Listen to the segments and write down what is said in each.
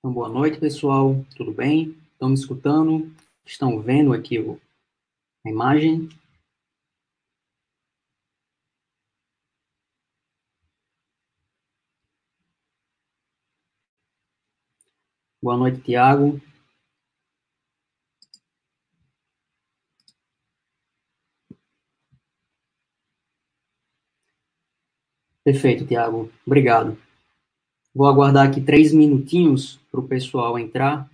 Então, boa noite, pessoal. Tudo bem? Estão me escutando? Estão vendo aqui o, a imagem? Boa noite, Tiago. Perfeito, Tiago. Obrigado. Vou aguardar aqui três minutinhos para o pessoal entrar,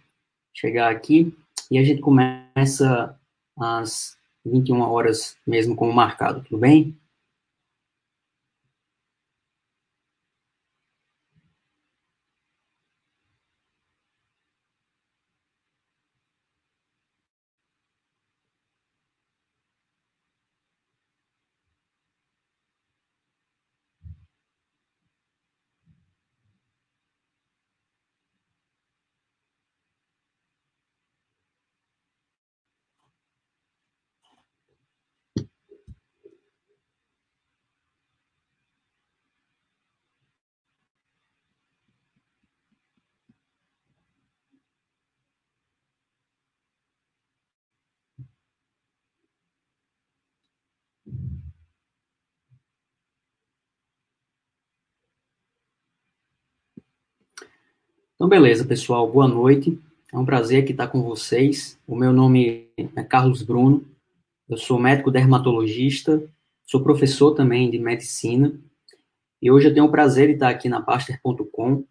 chegar aqui, e a gente começa às 21 horas mesmo como marcado, tudo bem? Então, beleza, pessoal. Boa noite. É um prazer aqui estar com vocês. O meu nome é Carlos Bruno. Eu sou médico dermatologista, sou professor também de medicina. E hoje eu tenho o prazer de estar aqui na Baster.com,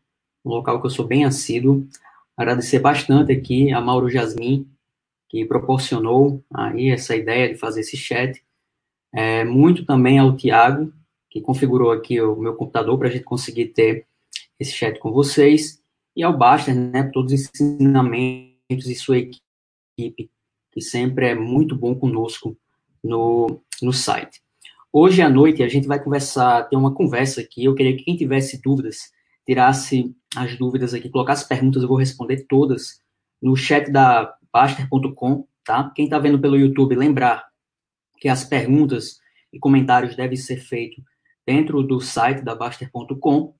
um local que eu sou bem assíduo. Agradecer bastante aqui a Mauro Jasmin, que proporcionou aí essa ideia de fazer esse chat. É, muito também ao Tiago, que configurou aqui o meu computador para a gente conseguir ter esse chat com vocês e ao Baster, né, todos os ensinamentos e sua equipe, que sempre é muito bom conosco no, no site. Hoje à noite a gente vai conversar, ter uma conversa aqui. Eu queria que quem tivesse dúvidas, tirasse as dúvidas aqui, colocasse perguntas, eu vou responder todas no chat da Baster.com, tá? Quem está vendo pelo YouTube, lembrar que as perguntas e comentários devem ser feitos dentro do site da Baster.com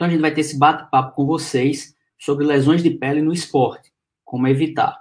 então a gente vai ter esse bate-papo com vocês sobre lesões de pele no esporte, como evitar.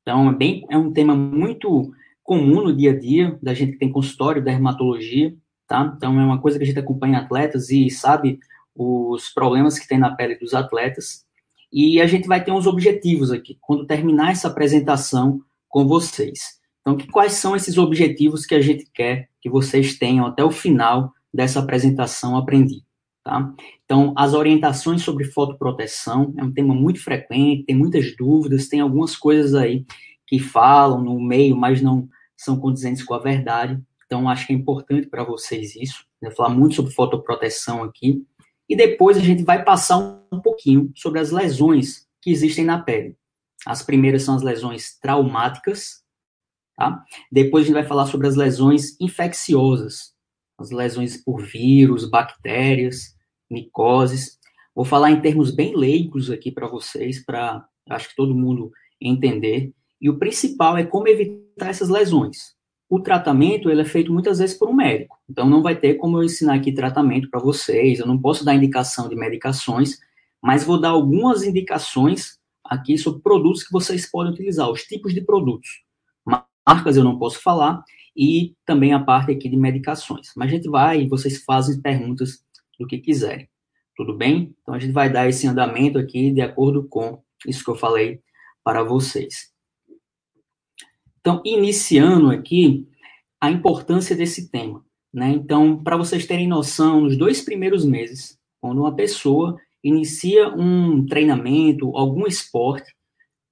Então é, bem, é um tema muito comum no dia a dia da gente que tem consultório da dermatologia, tá? Então é uma coisa que a gente acompanha atletas e sabe os problemas que tem na pele dos atletas. E a gente vai ter uns objetivos aqui quando terminar essa apresentação com vocês. Então, que, quais são esses objetivos que a gente quer que vocês tenham até o final dessa apresentação aprendida? Tá? Então, as orientações sobre fotoproteção é um tema muito frequente, tem muitas dúvidas, tem algumas coisas aí que falam no meio, mas não são condizentes com a verdade. Então, acho que é importante para vocês isso. Vou falar muito sobre fotoproteção aqui. E depois a gente vai passar um pouquinho sobre as lesões que existem na pele. As primeiras são as lesões traumáticas, tá? Depois a gente vai falar sobre as lesões infecciosas, as lesões por vírus, bactérias, micoses. Vou falar em termos bem leigos aqui para vocês, para acho que todo mundo entender. E o principal é como evitar essas lesões. O tratamento ele é feito muitas vezes por um médico, então não vai ter como eu ensinar aqui tratamento para vocês. Eu não posso dar indicação de medicações, mas vou dar algumas indicações aqui sobre produtos que vocês podem utilizar, os tipos de produtos. Marcas eu não posso falar e também a parte aqui de medicações. Mas a gente vai e vocês fazem perguntas do que quiserem. Tudo bem? Então a gente vai dar esse andamento aqui de acordo com isso que eu falei para vocês. Então, iniciando aqui a importância desse tema. Né? Então, para vocês terem noção, nos dois primeiros meses, quando uma pessoa inicia um treinamento, algum esporte,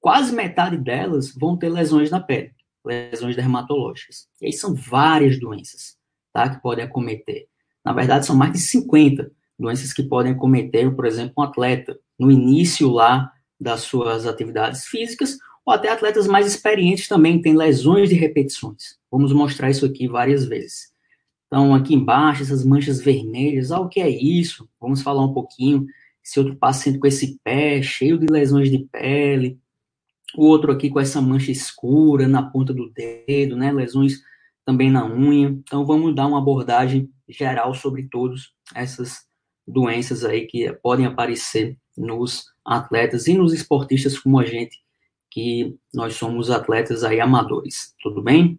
quase metade delas vão ter lesões na pele, lesões dermatológicas. E aí são várias doenças tá, que podem acometer. Na verdade, são mais de 50 doenças que podem cometer, por exemplo, um atleta no início lá das suas atividades físicas, ou até atletas mais experientes também têm lesões de repetições. Vamos mostrar isso aqui várias vezes. Então, aqui embaixo, essas manchas vermelhas, ah, o que é isso? Vamos falar um pouquinho. Esse outro paciente com esse pé cheio de lesões de pele, o outro aqui com essa mancha escura na ponta do dedo, né? Lesões também na unha. Então, vamos dar uma abordagem geral sobre todas essas doenças aí que podem aparecer nos atletas e nos esportistas como a gente, que nós somos atletas aí amadores. Tudo bem?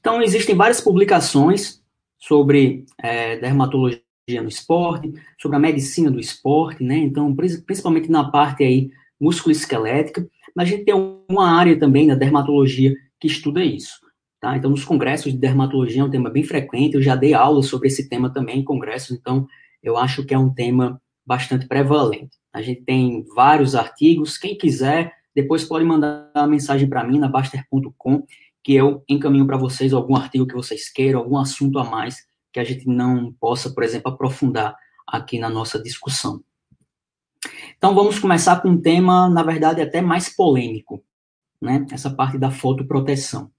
Então, existem várias publicações sobre é, dermatologia no esporte, sobre a medicina do esporte, né? Então, principalmente na parte aí musculoesquelética, mas a gente tem uma área também da dermatologia que estuda isso. Tá? Então, nos congressos de dermatologia é um tema bem frequente, eu já dei aula sobre esse tema também em congressos, então eu acho que é um tema bastante prevalente. A gente tem vários artigos, quem quiser, depois pode mandar uma mensagem para mim na Baster.com, que eu encaminho para vocês algum artigo que vocês queiram, algum assunto a mais que a gente não possa, por exemplo, aprofundar aqui na nossa discussão. Então vamos começar com um tema, na verdade, até mais polêmico, né? Essa parte da fotoproteção.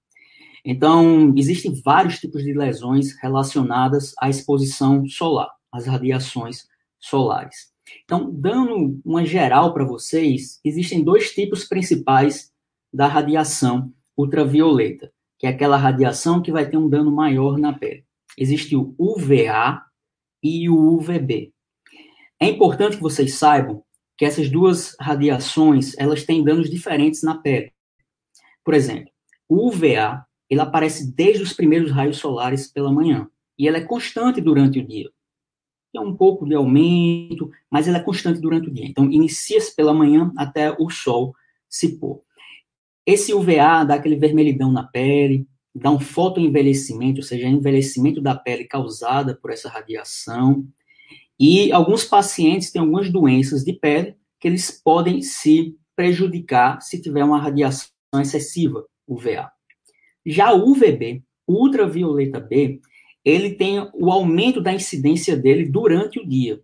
Então, existem vários tipos de lesões relacionadas à exposição solar, às radiações solares. Então, dando uma geral para vocês, existem dois tipos principais da radiação ultravioleta, que é aquela radiação que vai ter um dano maior na pele. Existe o UVA e o UVB. É importante que vocês saibam que essas duas radiações, elas têm danos diferentes na pele. Por exemplo, o UVA, ele aparece desde os primeiros raios solares pela manhã, e ela é constante durante o dia. Tem um pouco de aumento, mas ela é constante durante o dia. Então, inicia-se pela manhã até o sol se pôr. Esse UVA dá aquele vermelhidão na pele, dá um fotoenvelhecimento, ou seja, envelhecimento da pele causada por essa radiação. E alguns pacientes têm algumas doenças de pele que eles podem se prejudicar se tiver uma radiação excessiva, UVA. Já o UVB, ultravioleta B, ele tem o aumento da incidência dele durante o dia.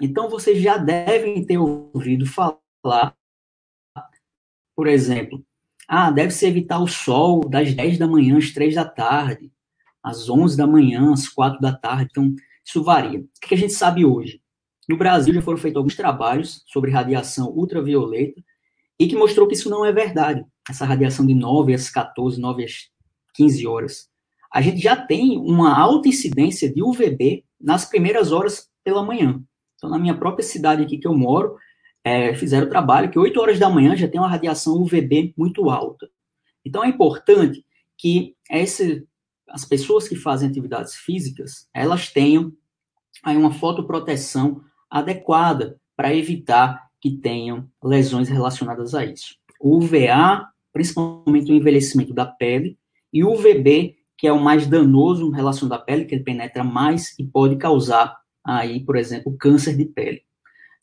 Então, vocês já devem ter ouvido falar, por exemplo, ah, deve-se evitar o sol das 10 da manhã às 3 da tarde, às 11 da manhã, às 4 da tarde. Então, isso varia. O que a gente sabe hoje? No Brasil já foram feitos alguns trabalhos sobre radiação ultravioleta e que mostrou que isso não é verdade. Essa radiação de 9 às 14, 9 às 15 horas. A gente já tem uma alta incidência de UVB nas primeiras horas pela manhã. Então, na minha própria cidade aqui que eu moro, é, fizeram o trabalho que 8 horas da manhã já tem uma radiação UVB muito alta. Então é importante que esse, as pessoas que fazem atividades físicas, elas tenham aí uma fotoproteção adequada para evitar que tenham lesões relacionadas a isso. O UVA, principalmente o envelhecimento da pele, e o UVB, que é o mais danoso em relação da pele, que ele penetra mais e pode causar aí, por exemplo, câncer de pele.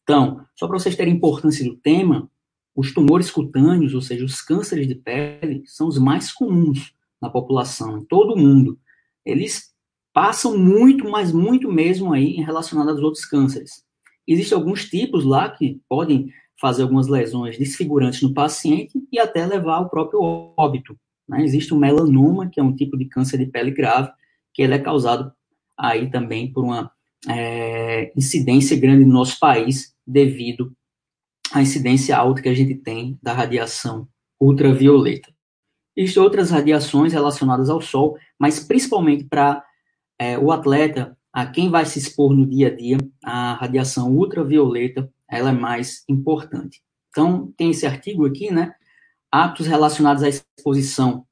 Então, só para vocês terem importância do tema, os tumores cutâneos, ou seja, os cânceres de pele, são os mais comuns na população, em todo o mundo. Eles passam muito, mas muito mesmo aí em relacionado aos outros cânceres. Existem alguns tipos lá que podem fazer algumas lesões desfigurantes no paciente e até levar ao próprio óbito. Né? Existe o melanoma, que é um tipo de câncer de pele grave, que ele é causado aí também por uma é, incidência grande no nosso país devido à incidência alta que a gente tem da radiação ultravioleta. Existem outras radiações relacionadas ao Sol, mas principalmente para é, o atleta, a quem vai se expor no dia a dia, a radiação ultravioleta, ela é mais importante. Então, tem esse artigo aqui, né? Atos relacionados à exposição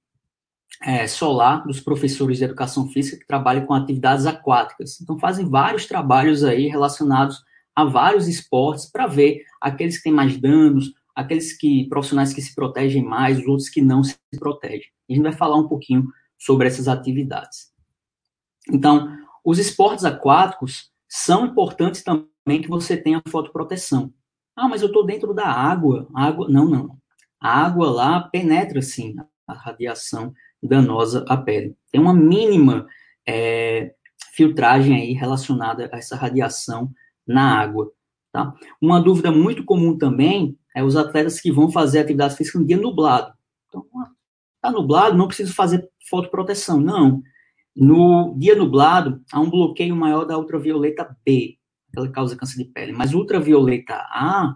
é, solar dos professores de educação física que trabalham com atividades aquáticas. Então, fazem vários trabalhos aí relacionados a vários esportes para ver aqueles que têm mais danos, aqueles que profissionais que se protegem mais, os outros que não se protegem. A gente vai falar um pouquinho sobre essas atividades. Então, os esportes aquáticos são importantes também que você tenha fotoproteção. Ah, mas eu estou dentro da água. Água, não, não. A água lá penetra sim a radiação danosa à pele. Tem uma mínima é, filtragem aí relacionada a essa radiação na água. Tá? Uma dúvida muito comum também é os atletas que vão fazer atividade física no dia nublado. Então, está nublado, não preciso fazer fotoproteção. Não. No dia nublado, há um bloqueio maior da ultravioleta B, ela causa câncer de pele. Mas ultravioleta A,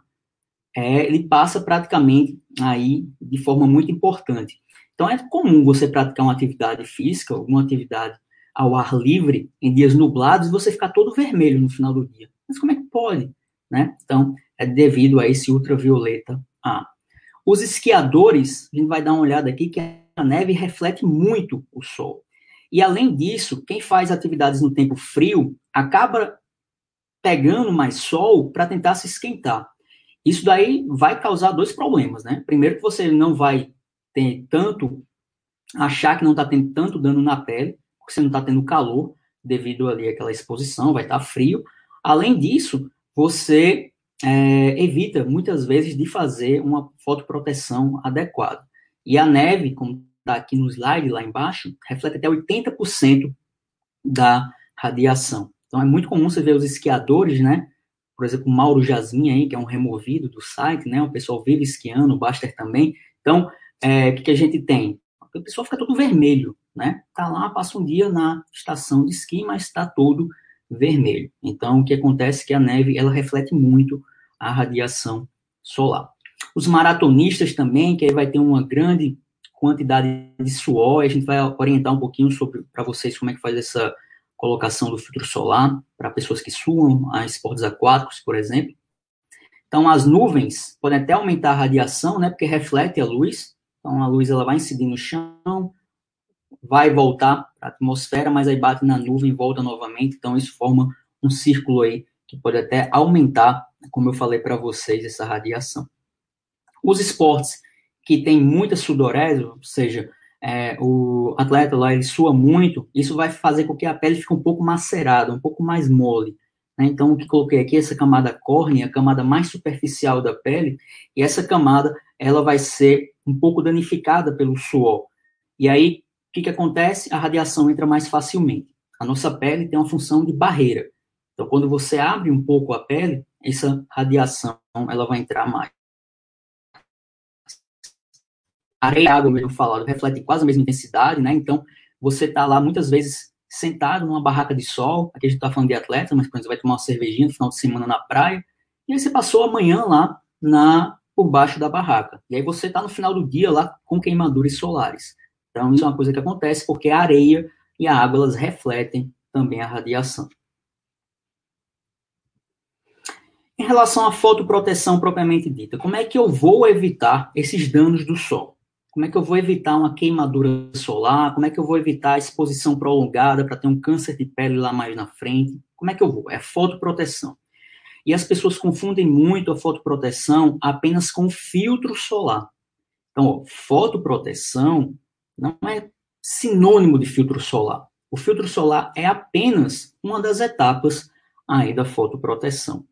é, ele passa praticamente aí de forma muito importante. Então, é comum você praticar uma atividade física, alguma atividade ao ar livre, em dias nublados, e você ficar todo vermelho no final do dia Mas como é que pode? Né? Então, é devido a esse ultravioleta A. Os esquiadores, a gente vai dar uma olhada aqui que a neve reflete muito o sol. E além disso, quem faz atividades no tempo frio acaba pegando mais sol para tentar se esquentar. Isso daí vai causar dois problemas, né? Primeiro que você não vai ter tanto achar que não está tendo tanto dano na pele, porque você não está tendo calor devido ali àquela exposição, vai estar tá frio. Além disso, você é, evita muitas vezes de fazer uma fotoproteção adequada. E a neve, como está aqui no slide lá embaixo, reflete até 80% da radiação. Então é muito comum você ver os esquiadores, né? Por exemplo, Mauro Jazin aí, que é um removido do site, né? O pessoal vive esquiando, o Baster também. Então, é, o que, que a gente tem? O pessoal fica todo vermelho, né? Tá lá, passa um dia na estação de esqui, mas está todo vermelho. Então, o que acontece é que a neve, ela reflete muito a radiação solar. Os maratonistas também, que aí vai ter uma grande quantidade de suor, a gente vai orientar um pouquinho sobre para vocês como é que faz essa colocação do filtro solar para pessoas que suam a esportes aquáticos, por exemplo. Então, as nuvens podem até aumentar a radiação, né, porque reflete a luz. Então, a luz ela vai incidir no chão, vai voltar para a atmosfera, mas aí bate na nuvem e volta novamente. Então, isso forma um círculo aí que pode até aumentar, como eu falei para vocês, essa radiação. Os esportes que têm muita sudorese, ou seja, é, o atleta lá ele sua muito, isso vai fazer com que a pele fique um pouco macerada, um pouco mais mole. Né? Então, o que coloquei aqui, essa camada córnea, a camada mais superficial da pele, e essa camada ela vai ser um pouco danificada pelo suor. E aí, o que, que acontece? A radiação entra mais facilmente. A nossa pele tem uma função de barreira. Então, quando você abre um pouco a pele, essa radiação ela vai entrar mais. Areia e água, mesmo falado, refletem quase a mesma intensidade, né? Então, você está lá muitas vezes sentado numa barraca de sol, aqui a gente está falando de atleta, mas quando você vai tomar uma cervejinha no final de semana na praia, e aí você passou a manhã lá na por baixo da barraca. E aí você está no final do dia lá com queimaduras solares. Então, isso é uma coisa que acontece porque a areia e a água elas refletem também a radiação. Em relação à fotoproteção propriamente dita, como é que eu vou evitar esses danos do sol? Como é que eu vou evitar uma queimadura solar? Como é que eu vou evitar a exposição prolongada para ter um câncer de pele lá mais na frente? Como é que eu vou? É fotoproteção. E as pessoas confundem muito a fotoproteção apenas com filtro solar. Então, ó, fotoproteção não é sinônimo de filtro solar. O filtro solar é apenas uma das etapas aí da fotoproteção.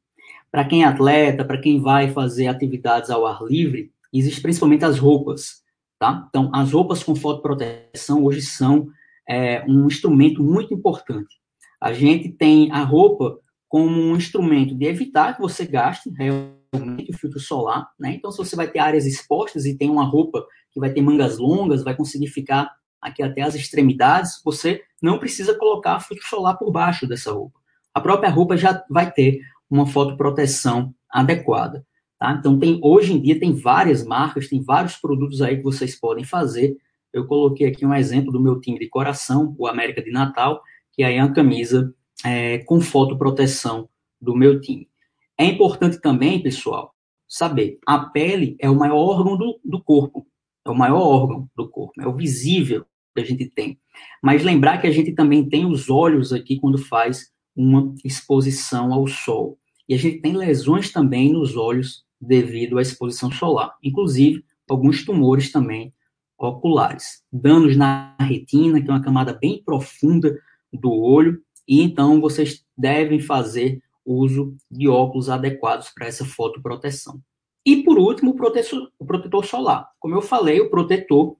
Para quem é atleta, para quem vai fazer atividades ao ar livre, existem principalmente as roupas, tá? Então, as roupas com fotoproteção hoje são é, um instrumento muito importante. A gente tem a roupa como um instrumento de evitar que você gaste realmente o filtro solar, né? Então, se você vai ter áreas expostas e tem uma roupa que vai ter mangas longas, vai conseguir ficar aqui até as extremidades, você não precisa colocar filtro solar por baixo dessa roupa. A própria roupa já vai ter uma fotoproteção adequada. Tá? Então, tem, hoje em dia, tem várias marcas, tem vários produtos aí que vocês podem fazer. Eu coloquei aqui um exemplo do meu time de coração, o América de Natal, que aí é uma camisa é, com fotoproteção do meu time. É importante também, pessoal, saber, a pele é o maior órgão do, do corpo, é o maior órgão do corpo, é o visível que a gente tem. Mas lembrar que a gente também tem os olhos aqui quando faz uma exposição ao sol. E a gente tem lesões também nos olhos devido à exposição solar, inclusive alguns tumores também oculares. Danos na retina, que é uma camada bem profunda do olho, e então vocês devem fazer uso de óculos adequados para essa fotoproteção. E por último, o protetor, o protetor solar. Como eu falei, o protetor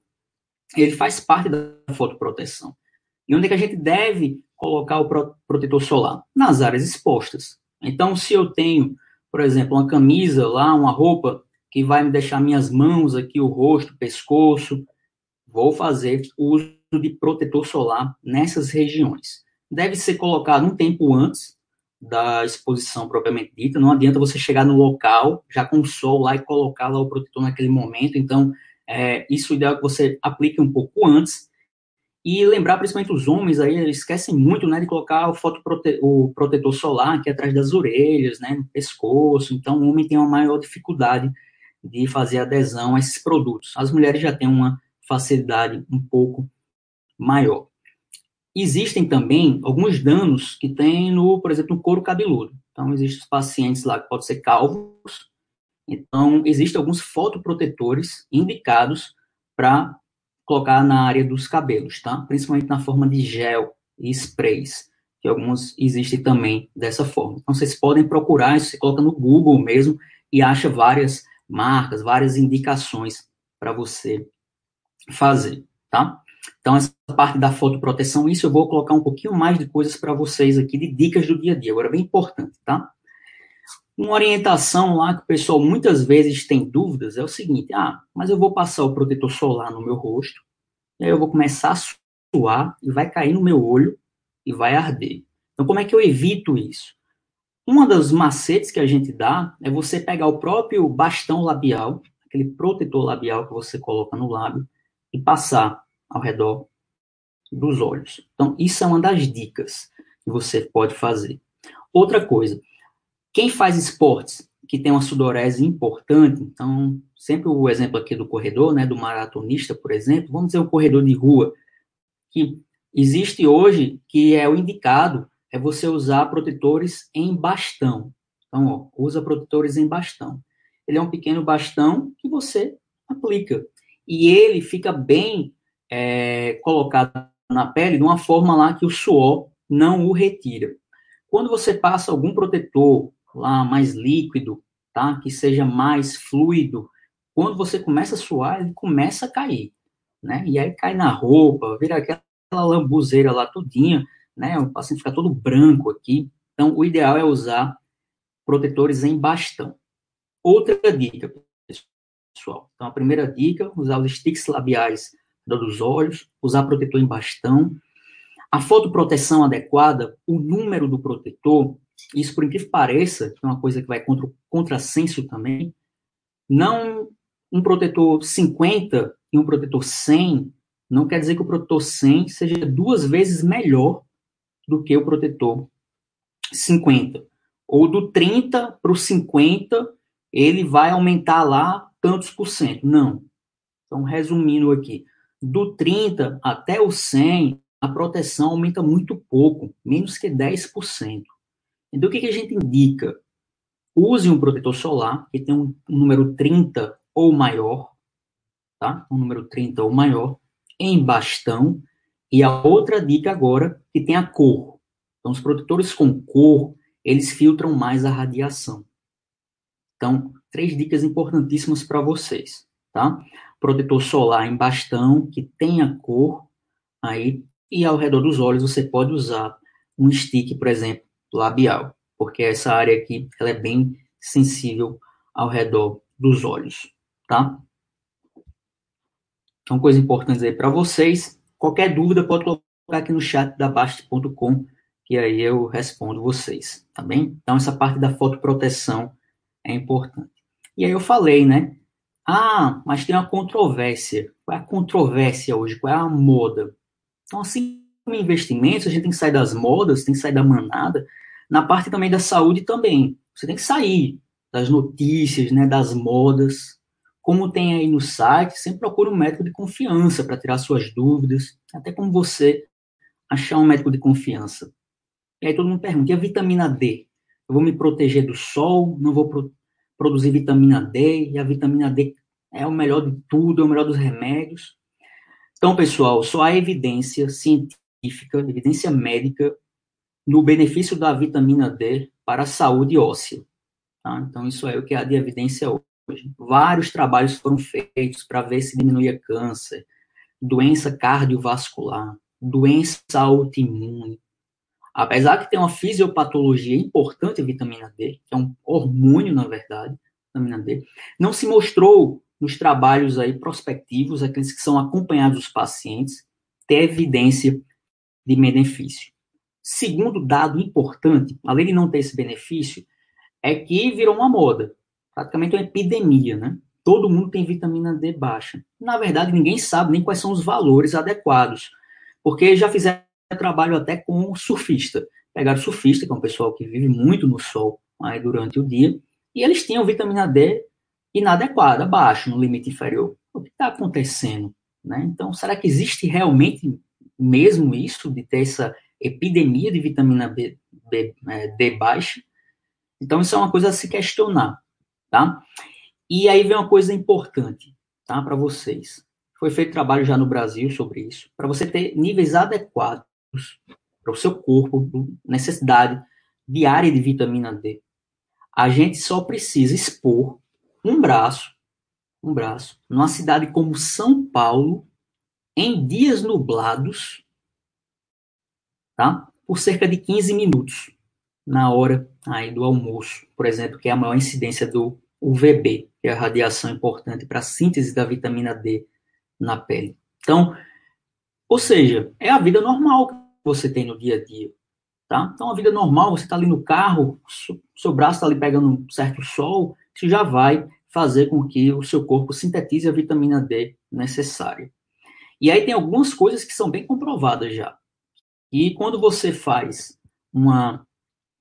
ele faz parte da fotoproteção. E onde é que a gente deve colocar o protetor solar? Nas áreas expostas. Então, se eu tenho, por exemplo, uma camisa lá, uma roupa que vai me deixar minhas mãos aqui, o rosto, pescoço, vou fazer uso de protetor solar nessas regiões deve ser colocado um tempo antes da exposição propriamente dita. Não adianta você chegar no local já com o sol lá e colocar lá o protetor naquele momento. Então, é, isso é ideal que você aplique um pouco antes. E lembrar, principalmente os homens aí, eles esquecem muito, né, de colocar o, fotoprote o protetor solar aqui atrás das orelhas, né, no pescoço. Então, o homem tem uma maior dificuldade de fazer adesão a esses produtos. As mulheres já têm uma facilidade um pouco maior. Existem também alguns danos que tem no, por exemplo, no couro cabeludo. Então, existem pacientes lá que podem ser calvos. Então, existem alguns fotoprotetores indicados para colocar na área dos cabelos, tá? Principalmente na forma de gel e sprays, que alguns existem também dessa forma. Então, vocês podem procurar, isso você coloca no Google mesmo e acha várias marcas, várias indicações para você fazer, tá? Então, essa parte da fotoproteção, isso eu vou colocar um pouquinho mais de coisas para vocês aqui, de dicas do dia a dia. Agora, bem importante, tá? Uma orientação lá que o pessoal muitas vezes tem dúvidas é o seguinte: ah, mas eu vou passar o protetor solar no meu rosto, e aí eu vou começar a suar e vai cair no meu olho e vai arder. Então, como é que eu evito isso? Uma das macetes que a gente dá é você pegar o próprio bastão labial, aquele protetor labial que você coloca no lábio, e passar ao redor dos olhos. Então, isso é uma das dicas que você pode fazer. Outra coisa, quem faz esportes que tem uma sudorese importante, então, sempre o exemplo aqui do corredor, né, do maratonista, por exemplo, vamos dizer o corredor de rua, que existe hoje, que é o indicado, é você usar protetores em bastão. Então, ó, usa protetores em bastão. Ele é um pequeno bastão que você aplica. E ele fica bem é, colocado na pele de uma forma lá que o suor não o retira. Quando você passa algum protetor lá mais líquido, tá? Que seja mais fluido, quando você começa a suar, ele começa a cair, né? E aí cai na roupa, vira aquela lambuzeira lá tudinha, né? O paciente fica todo branco aqui. Então, o ideal é usar protetores em bastão. Outra dica, pessoal. Então, a primeira dica, usar os sticks labiais dos olhos, usar protetor em bastão. A fotoproteção adequada, o número do protetor, isso por incrível que pareça, que é uma coisa que vai contra o contrassenso também, não um protetor 50 e um protetor 100, não quer dizer que o protetor 100 seja duas vezes melhor do que o protetor 50. Ou do 30 para o 50, ele vai aumentar lá tantos por cento. Não. Então, resumindo aqui, do 30 até o 100, a proteção aumenta muito pouco, menos que 10%. Então, o que, que a gente indica? Use um protetor solar que tem um, um número 30 ou maior, tá? Um número 30 ou maior, em bastão. E a outra dica agora, que tem a cor. Então, os protetores com cor, eles filtram mais a radiação. Então, três dicas importantíssimas para vocês, tá? protetor solar em bastão, que tenha cor, aí, e ao redor dos olhos você pode usar um stick, por exemplo, labial, porque essa área aqui, ela é bem sensível ao redor dos olhos, tá? Então, coisa importante aí para vocês. Qualquer dúvida pode colocar aqui no chat da Bast.com, que aí eu respondo vocês, tá bem? Então, essa parte da fotoproteção é importante. E aí eu falei, né? Ah, mas tem uma controvérsia. Qual é a controvérsia hoje? Qual é a moda? Então, assim investimentos, a gente tem que sair das modas, tem que sair da manada. Na parte também da saúde também. Você tem que sair das notícias, né, das modas. Como tem aí no site, sempre procure um médico de confiança para tirar suas dúvidas. Até como você achar um médico de confiança. E aí todo mundo pergunta, e a vitamina D? Eu vou me proteger do sol? Não vou produzir vitamina D, e a vitamina D é o melhor de tudo, é o melhor dos remédios. Então, pessoal, só há evidência científica, evidência médica, no benefício da vitamina D para a saúde óssea. Tá? Então, isso é o que há de evidência hoje. Vários trabalhos foram feitos para ver se diminuía câncer, doença cardiovascular, doença autoimune, Apesar que tem uma fisiopatologia importante a vitamina D, que é um hormônio, na verdade, vitamina D, não se mostrou nos trabalhos aí prospectivos, aqueles que são acompanhados dos pacientes, ter evidência de benefício. Segundo dado importante, além de não ter esse benefício, é que virou uma moda, praticamente uma epidemia, né? Todo mundo tem vitamina D baixa. Na verdade, ninguém sabe nem quais são os valores adequados Porque já fizeram trabalho até com surfista. Pegaram surfista, que é um pessoal que vive muito no sol aí durante o dia, e eles tinham vitamina D inadequada, abaixo, no limite inferior. O que está acontecendo? Né? Então, será que existe realmente mesmo isso, de ter essa epidemia de vitamina B, B, é, D baixa? Então, isso é uma coisa a se questionar, tá? E aí vem uma coisa importante, tá, para vocês. Foi feito trabalho já no Brasil sobre isso, para você ter níveis adequados para o seu corpo, necessidade diária de vitamina D. A gente só precisa expor um braço, um braço, numa cidade como São Paulo, em dias nublados, tá? Por cerca de 15 minutos na hora aí do almoço, por exemplo, que é a maior incidência do UVB, que é a radiação importante para a síntese da vitamina D na pele. Então, ou seja, é a vida normal que você tem no dia a dia, tá? Então, a vida normal, você está ali no carro, seu braço está ali pegando um certo sol, isso já vai fazer com que o seu corpo sintetize a vitamina D necessária. E aí tem algumas coisas que são bem comprovadas já. E quando você faz uma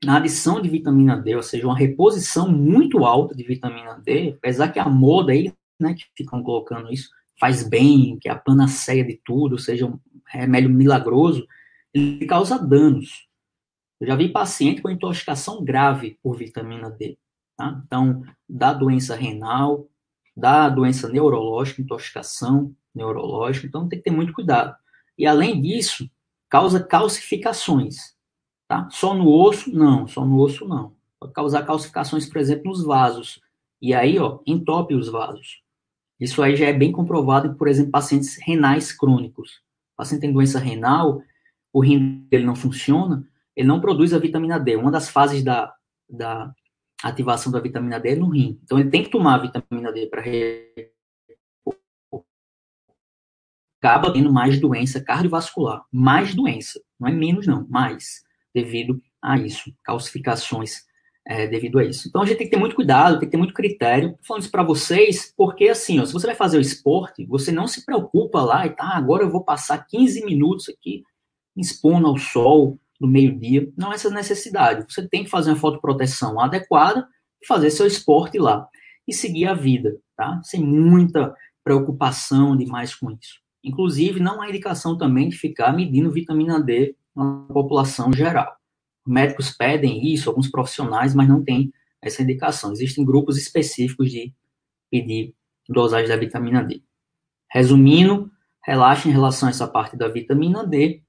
adição de vitamina D, ou seja, uma reposição muito alta de vitamina D, apesar que a moda aí, né, que ficam colocando isso, faz bem, que é a panaceia de tudo, ou seja, um remédio milagroso, ele causa danos. Eu já vi paciente com intoxicação grave por vitamina D. Tá? Então, da doença renal, da doença neurológica, intoxicação neurológica, então tem que ter muito cuidado. E além disso, causa calcificações. Tá? Só no osso, não, só no osso não. Pode causar calcificações, por exemplo, nos vasos. E aí, ó, entope os vasos. Isso aí já é bem comprovado por exemplo, pacientes renais crônicos. O paciente tem doença renal, o rim dele não funciona, ele não produz a vitamina D. Uma das fases da, da ativação da vitamina D é no rim. Então, ele tem que tomar a vitamina D para acaba tendo mais doença cardiovascular. Mais doença. Não é menos, não. Mais. Devido a isso. Calcificações é, devido a isso. Então, a gente tem que ter muito cuidado, tem que ter muito critério. Estou falando isso para vocês, porque assim, ó, se você vai fazer o esporte, você não se preocupa lá e tá, agora eu vou passar 15 minutos aqui expondo ao sol no meio-dia. Não é essa necessidade. Você tem que fazer uma fotoproteção adequada e fazer seu esporte lá. E seguir a vida, tá? Sem muita preocupação demais com isso. Inclusive, não há indicação também de ficar medindo vitamina D na população geral. Médicos pedem isso, alguns profissionais, mas não tem essa indicação. Existem grupos específicos de pedir dosagem da vitamina D. Resumindo, relaxe em relação a essa parte da vitamina D.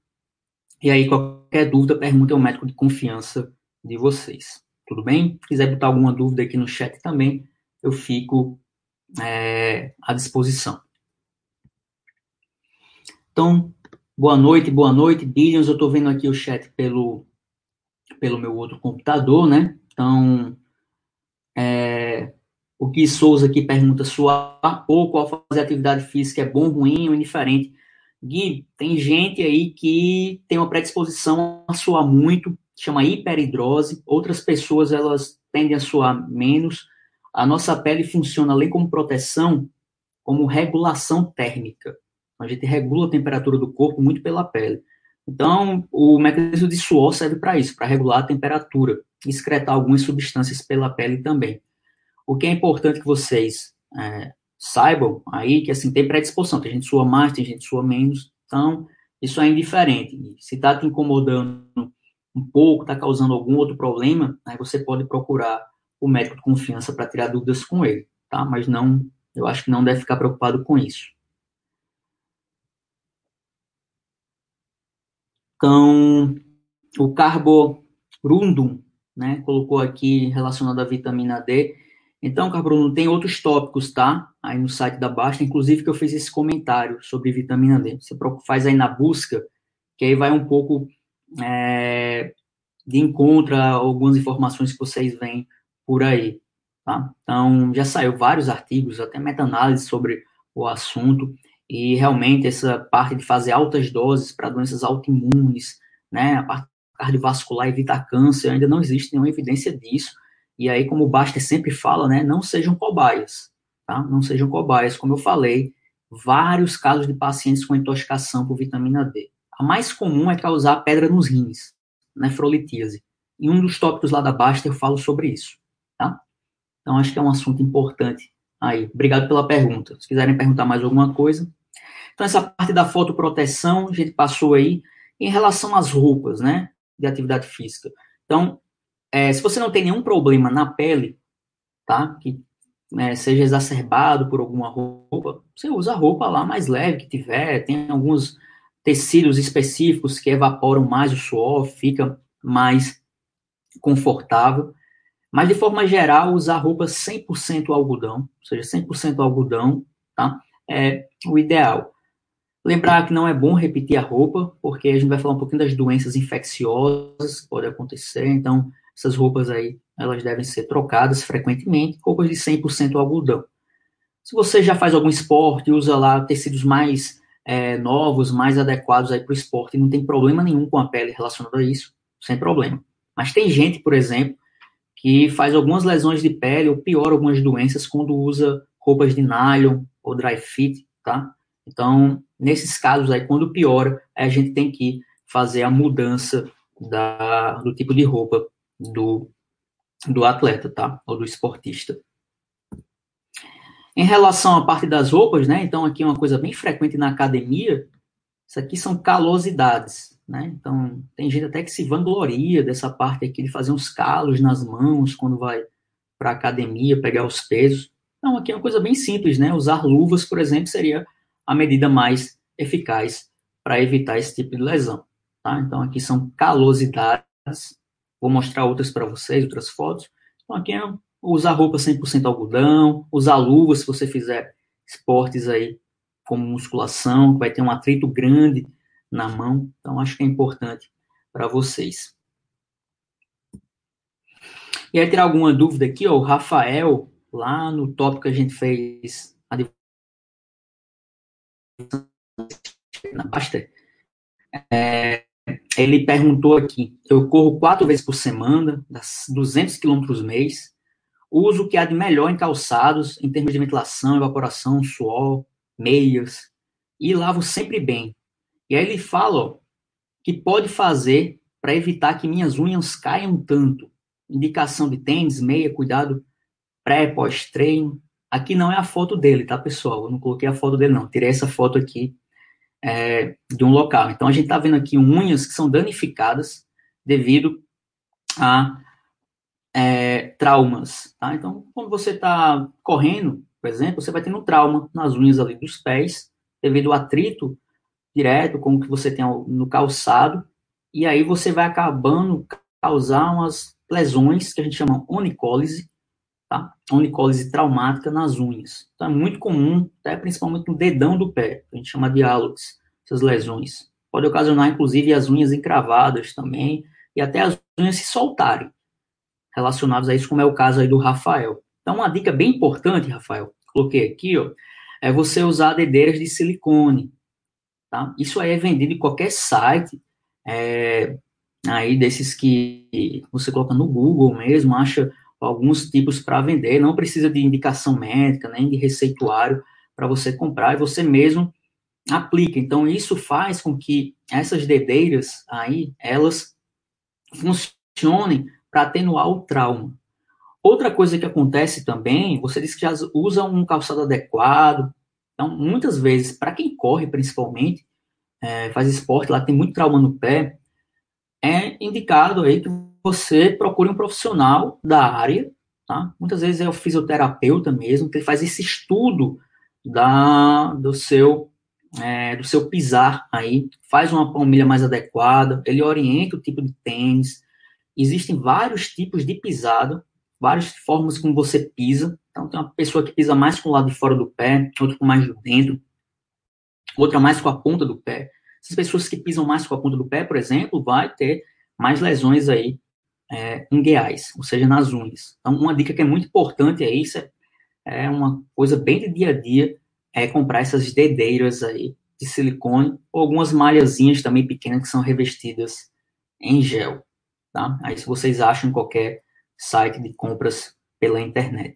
E aí, qualquer dúvida, pergunte ao médico de confiança de vocês. Tudo bem? Se quiser botar alguma dúvida aqui no chat também, eu fico é, à disposição. Então, boa noite, boa noite, Billions. Eu estou vendo aqui o chat pelo, pelo meu outro computador, né? Então, é, o que Souza aqui pergunta: suar pouco ao fazer atividade física é bom, ruim ou indiferente? Gui, tem gente aí que tem uma predisposição a suar muito, chama hiperidrose. Outras pessoas elas tendem a suar menos. A nossa pele funciona além como proteção, como regulação térmica. A gente regula a temperatura do corpo muito pela pele. Então, o mecanismo de suor serve para isso, para regular a temperatura, excretar algumas substâncias pela pele também. O que é importante que vocês é, saibam aí que assim tem predisposição, tem gente sua mais, tem gente sua menos, então isso é indiferente. Se está te incomodando um pouco, está causando algum outro problema, aí você pode procurar o médico de confiança para tirar dúvidas com ele, tá? Mas não, eu acho que não deve ficar preocupado com isso. Então, o carborundum, né, colocou aqui relacionado à vitamina D. Então, carborundum tem outros tópicos, tá? Aí no site da Basta, inclusive que eu fiz esse comentário sobre vitamina D. Você faz aí na busca, que aí vai um pouco é, de encontro algumas informações que vocês veem por aí, tá? Então, já saiu vários artigos, até meta-análise sobre o assunto. E realmente essa parte de fazer altas doses para doenças autoimunes, né, a parte cardiovascular evitar câncer, ainda não existe nenhuma evidência disso. E aí, como o Baster sempre fala, né, não sejam cobaias, tá? Não sejam cobaias. Como eu falei, vários casos de pacientes com intoxicação por vitamina D. a mais comum é causar pedra nos rins, nefrolitíase. Em um dos tópicos lá da Basta eu falo sobre isso, tá? Então acho que é um assunto importante aí. Obrigado pela pergunta. Se quiserem perguntar mais alguma coisa. Então essa parte da fotoproteção a gente passou aí em relação às roupas, né, de atividade física. Então, é, se você não tem nenhum problema na pele, tá, que né, seja exacerbado por alguma roupa, você usa a roupa lá mais leve que tiver, tem alguns tecidos específicos que evaporam mais o suor, fica mais confortável. Mas, de forma geral, usar roupa 100% algodão, ou seja, 100% algodão, tá? É o ideal. Lembrar que não é bom repetir a roupa, porque a gente vai falar um pouquinho das doenças infecciosas que podem acontecer, então essas roupas aí, elas devem ser trocadas frequentemente, roupas de 100% algodão. Se você já faz algum esporte, usa lá tecidos mais é, novos, mais adequados aí para o esporte, não tem problema nenhum com a pele relacionado a isso, sem problema. Mas tem gente, por exemplo, que faz algumas lesões de pele ou pior algumas doenças quando usa roupas de nylon ou dry fit, tá? Então, nesses casos aí, quando piora, a gente tem que fazer a mudança da, do tipo de roupa do, do atleta, tá? Ou do esportista. Em relação à parte das roupas, né? Então, aqui é uma coisa bem frequente na academia. Isso aqui são calosidades, né? Então, tem gente até que se vangloria dessa parte aqui de fazer uns calos nas mãos quando vai para academia pegar os pesos. Então, aqui é uma coisa bem simples, né? Usar luvas, por exemplo, seria a medida mais eficaz para evitar esse tipo de lesão, tá? Então, aqui são calosidades. Vou mostrar outras para vocês, outras fotos. Então, aqui é usar roupa 100% algodão, usar luvas se você fizer esportes aí como musculação, que vai ter um atrito grande na mão. Então, acho que é importante para vocês. E aí, ter alguma dúvida aqui, ó, o Rafael, lá no tópico que a gente fez a é, ele perguntou aqui, eu corro quatro vezes por semana, 200 quilômetros mês, uso o que há de melhor em calçados, em termos de ventilação, evaporação, suor, meias, e lavo sempre bem. E aí ele fala ó, que pode fazer para evitar que minhas unhas caiam tanto. Indicação de tênis, meia, cuidado pré, pós-treino. Aqui não é a foto dele, tá, pessoal? Eu não coloquei a foto dele, não. Tirei essa foto aqui é, de um local. Então, a gente está vendo aqui unhas que são danificadas devido a é, traumas, tá? Então, quando você está correndo, por exemplo, você vai tendo um trauma nas unhas ali dos pés, devido ao atrito direto com o que você tem no calçado, e aí você vai acabando causar umas lesões que a gente chama onicólise, tá? Onicólise traumática nas unhas. Então é muito comum, até principalmente no dedão do pé, a gente chama de hálux, essas lesões. Pode ocasionar, inclusive, as unhas encravadas também, e até as unhas se soltarem relacionados a isso, como é o caso aí do Rafael. Então, uma dica bem importante, Rafael, coloquei aqui, ó, é você usar dedeiras de silicone. Tá? Isso aí é vendido em qualquer site, é, aí desses que você coloca no Google mesmo, acha alguns tipos para vender, não precisa de indicação médica, nem de receituário para você comprar, e você mesmo aplica. Então, isso faz com que essas dedeiras aí, elas funcionem para atenuar o trauma. Outra coisa que acontece também, você disse que já usa um calçado adequado. Então, muitas vezes, para quem corre principalmente, é, faz esporte, lá tem muito trauma no pé, é indicado aí que você procure um profissional da área, tá? Muitas vezes é o fisioterapeuta mesmo, que ele faz esse estudo da, do seu é, do seu pisar aí, faz uma palmilha mais adequada, ele orienta o tipo de tênis, Existem vários tipos de pisada, várias formas como você pisa. Então, tem uma pessoa que pisa mais com o lado de fora do pé, outra com mais do dentro, outra mais com a ponta do pé. Essas pessoas que pisam mais com a ponta do pé, por exemplo, vai ter mais lesões aí é, ingueais, ou seja, nas unhas. Então, uma dica que é muito importante é isso, é uma coisa bem de dia a dia, é comprar essas dedeiras aí de silicone, ou algumas malhazinhas também pequenas que são revestidas em gel. Tá? Aí se vocês acham em qualquer site de compras pela internet.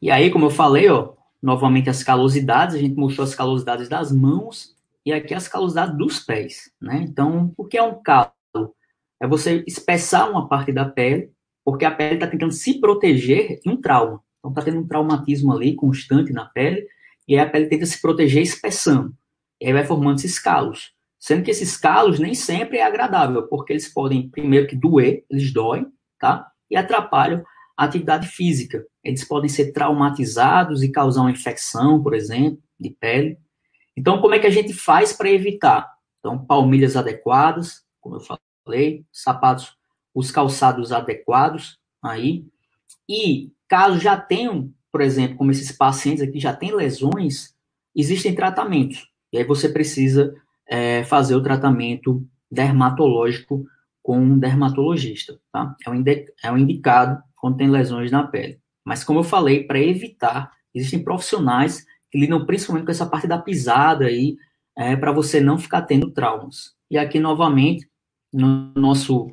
E aí, como eu falei, ó, novamente as calosidades, a gente mostrou as calosidades das mãos, e aqui as calosidades dos pés, né? Então, o que é um calo? É você espessar uma parte da pele, porque a pele está tentando se proteger de um trauma. Então, está tendo um traumatismo ali constante na pele, e aí a pele tenta se proteger espessando. E aí vai formando esses calos. Sendo que esses calos nem sempre é agradável, porque eles podem, primeiro, que doer, eles doem, tá? E atrapalham a atividade física. Eles podem ser traumatizados e causar uma infecção, por exemplo, de pele. Então, como é que a gente faz para evitar? Então, palmilhas adequadas, como eu falei, sapatos, os calçados adequados aí. E caso já tenham, por exemplo, como esses pacientes aqui já têm lesões, existem tratamentos. E aí você precisa é, fazer o tratamento dermatológico com um dermatologista, tá? É um, é um indicado quando tem lesões na pele. Mas como eu falei, para evitar, existem profissionais que lidam principalmente com essa parte da pisada aí, é, para você não ficar tendo traumas. E aqui, novamente, no nosso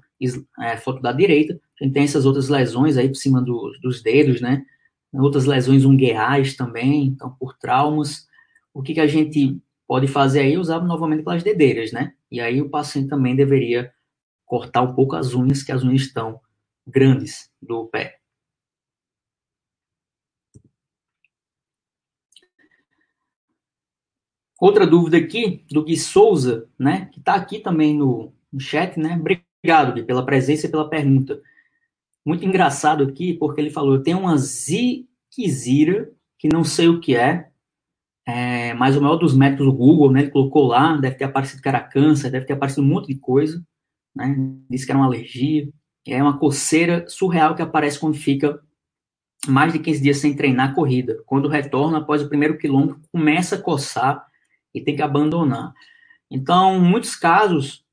é, foto da direita, a gente tem essas outras lesões aí por cima do, dos dedos, né? Outras lesões ungueais também, então, por traumas. O que, que a gente pode fazer aí? Usar novamente aquelas dedeiras, né? E aí o paciente também deveria cortar um pouco as unhas, que as unhas estão grandes do pé. Outra dúvida aqui, do Gui Souza, né, que está aqui também no, no, chat, né? Obrigado, Gui, pela presença e pela pergunta. Muito engraçado aqui, porque ele falou, eu tenho uma ziquezira, que não sei o que é, é, mas o maior dos métodos do Google, né, ele colocou lá, deve ter aparecido que era câncer, deve ter aparecido um monte de coisa, né, disse que era uma alergia, é uma coceira surreal que aparece quando fica mais de 15 dias sem treinar a corrida. Quando retorna, após o primeiro quilômetro, começa a coçar, e tem que abandonar. Então, muitos casos,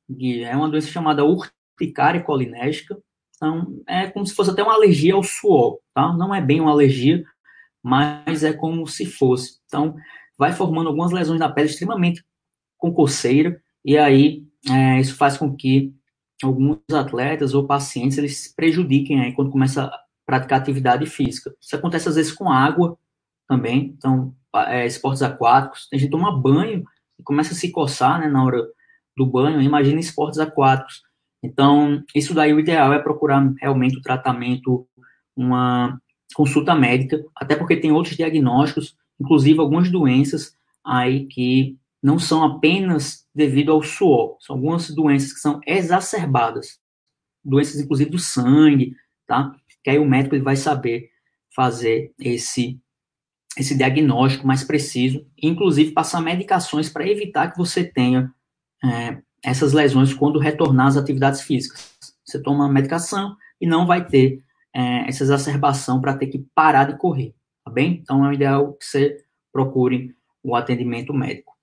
é uma doença chamada urticária colinérgica, então é como se fosse até uma alergia ao suor, tá? Não é bem uma alergia, mas é como se fosse. Então, vai formando algumas lesões na pele extremamente com coceira, e aí é, isso faz com que alguns atletas ou pacientes eles se prejudiquem aí quando começa a praticar atividade física. Isso acontece às vezes com água também, então é, esportes aquáticos, tem gente toma banho e começa a se coçar, né, na hora do banho, imagina esportes aquáticos. Então, isso daí o ideal é procurar realmente o tratamento, uma consulta médica, até porque tem outros diagnósticos, inclusive algumas doenças aí que não são apenas devido ao suor, são algumas doenças que são exacerbadas, doenças inclusive do sangue, tá? Que aí o médico ele vai saber fazer esse esse diagnóstico mais preciso, inclusive passar medicações para evitar que você tenha é, essas lesões quando retornar às atividades físicas. Você toma medicação e não vai ter é, essa exacerbação para ter que parar de correr, tá bem? Então é ideal que você procure o atendimento médico.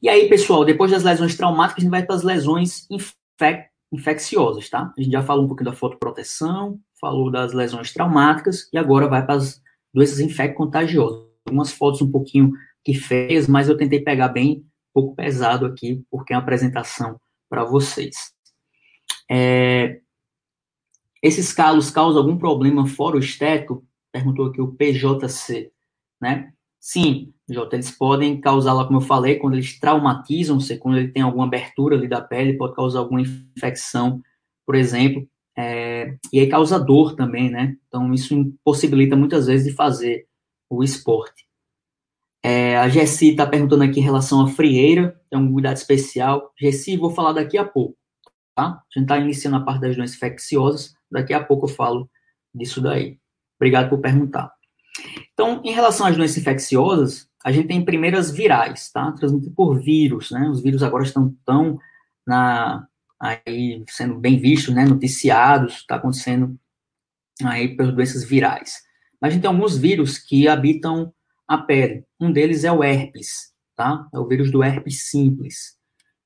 E aí, pessoal, depois das lesões traumáticas, a gente vai para as lesões infec infecciosas, tá? A gente já falou um pouquinho da fotoproteção, falou das lesões traumáticas e agora vai para as doenças infecto-contagiosas. Algumas fotos um pouquinho que fez, mas eu tentei pegar bem pouco pesado aqui, porque é uma apresentação para vocês. É, esses calos causam algum problema fora o estético? Perguntou aqui o PJC, né? Sim, J, eles podem causar, lá como eu falei, quando eles traumatizam-se, quando ele tem alguma abertura ali da pele, pode causar alguma infecção, por exemplo, é, e aí causa dor também, né? Então isso impossibilita muitas vezes de fazer o esporte. É, a Gessi está perguntando aqui em relação à frieira, tem um cuidado especial. Gessi, vou falar daqui a pouco, tá? A gente está iniciando a parte das doenças infecciosas, daqui a pouco eu falo disso daí. Obrigado por perguntar. Então, em relação às doenças infecciosas, a gente tem primeiras virais, tá? Transmitidas por vírus, né? Os vírus agora estão tão na, aí sendo bem vistos, né, noticiados, está acontecendo aí pelas doenças virais. Mas a gente tem alguns vírus que habitam a pele. Um deles é o herpes, tá? É o vírus do herpes simples.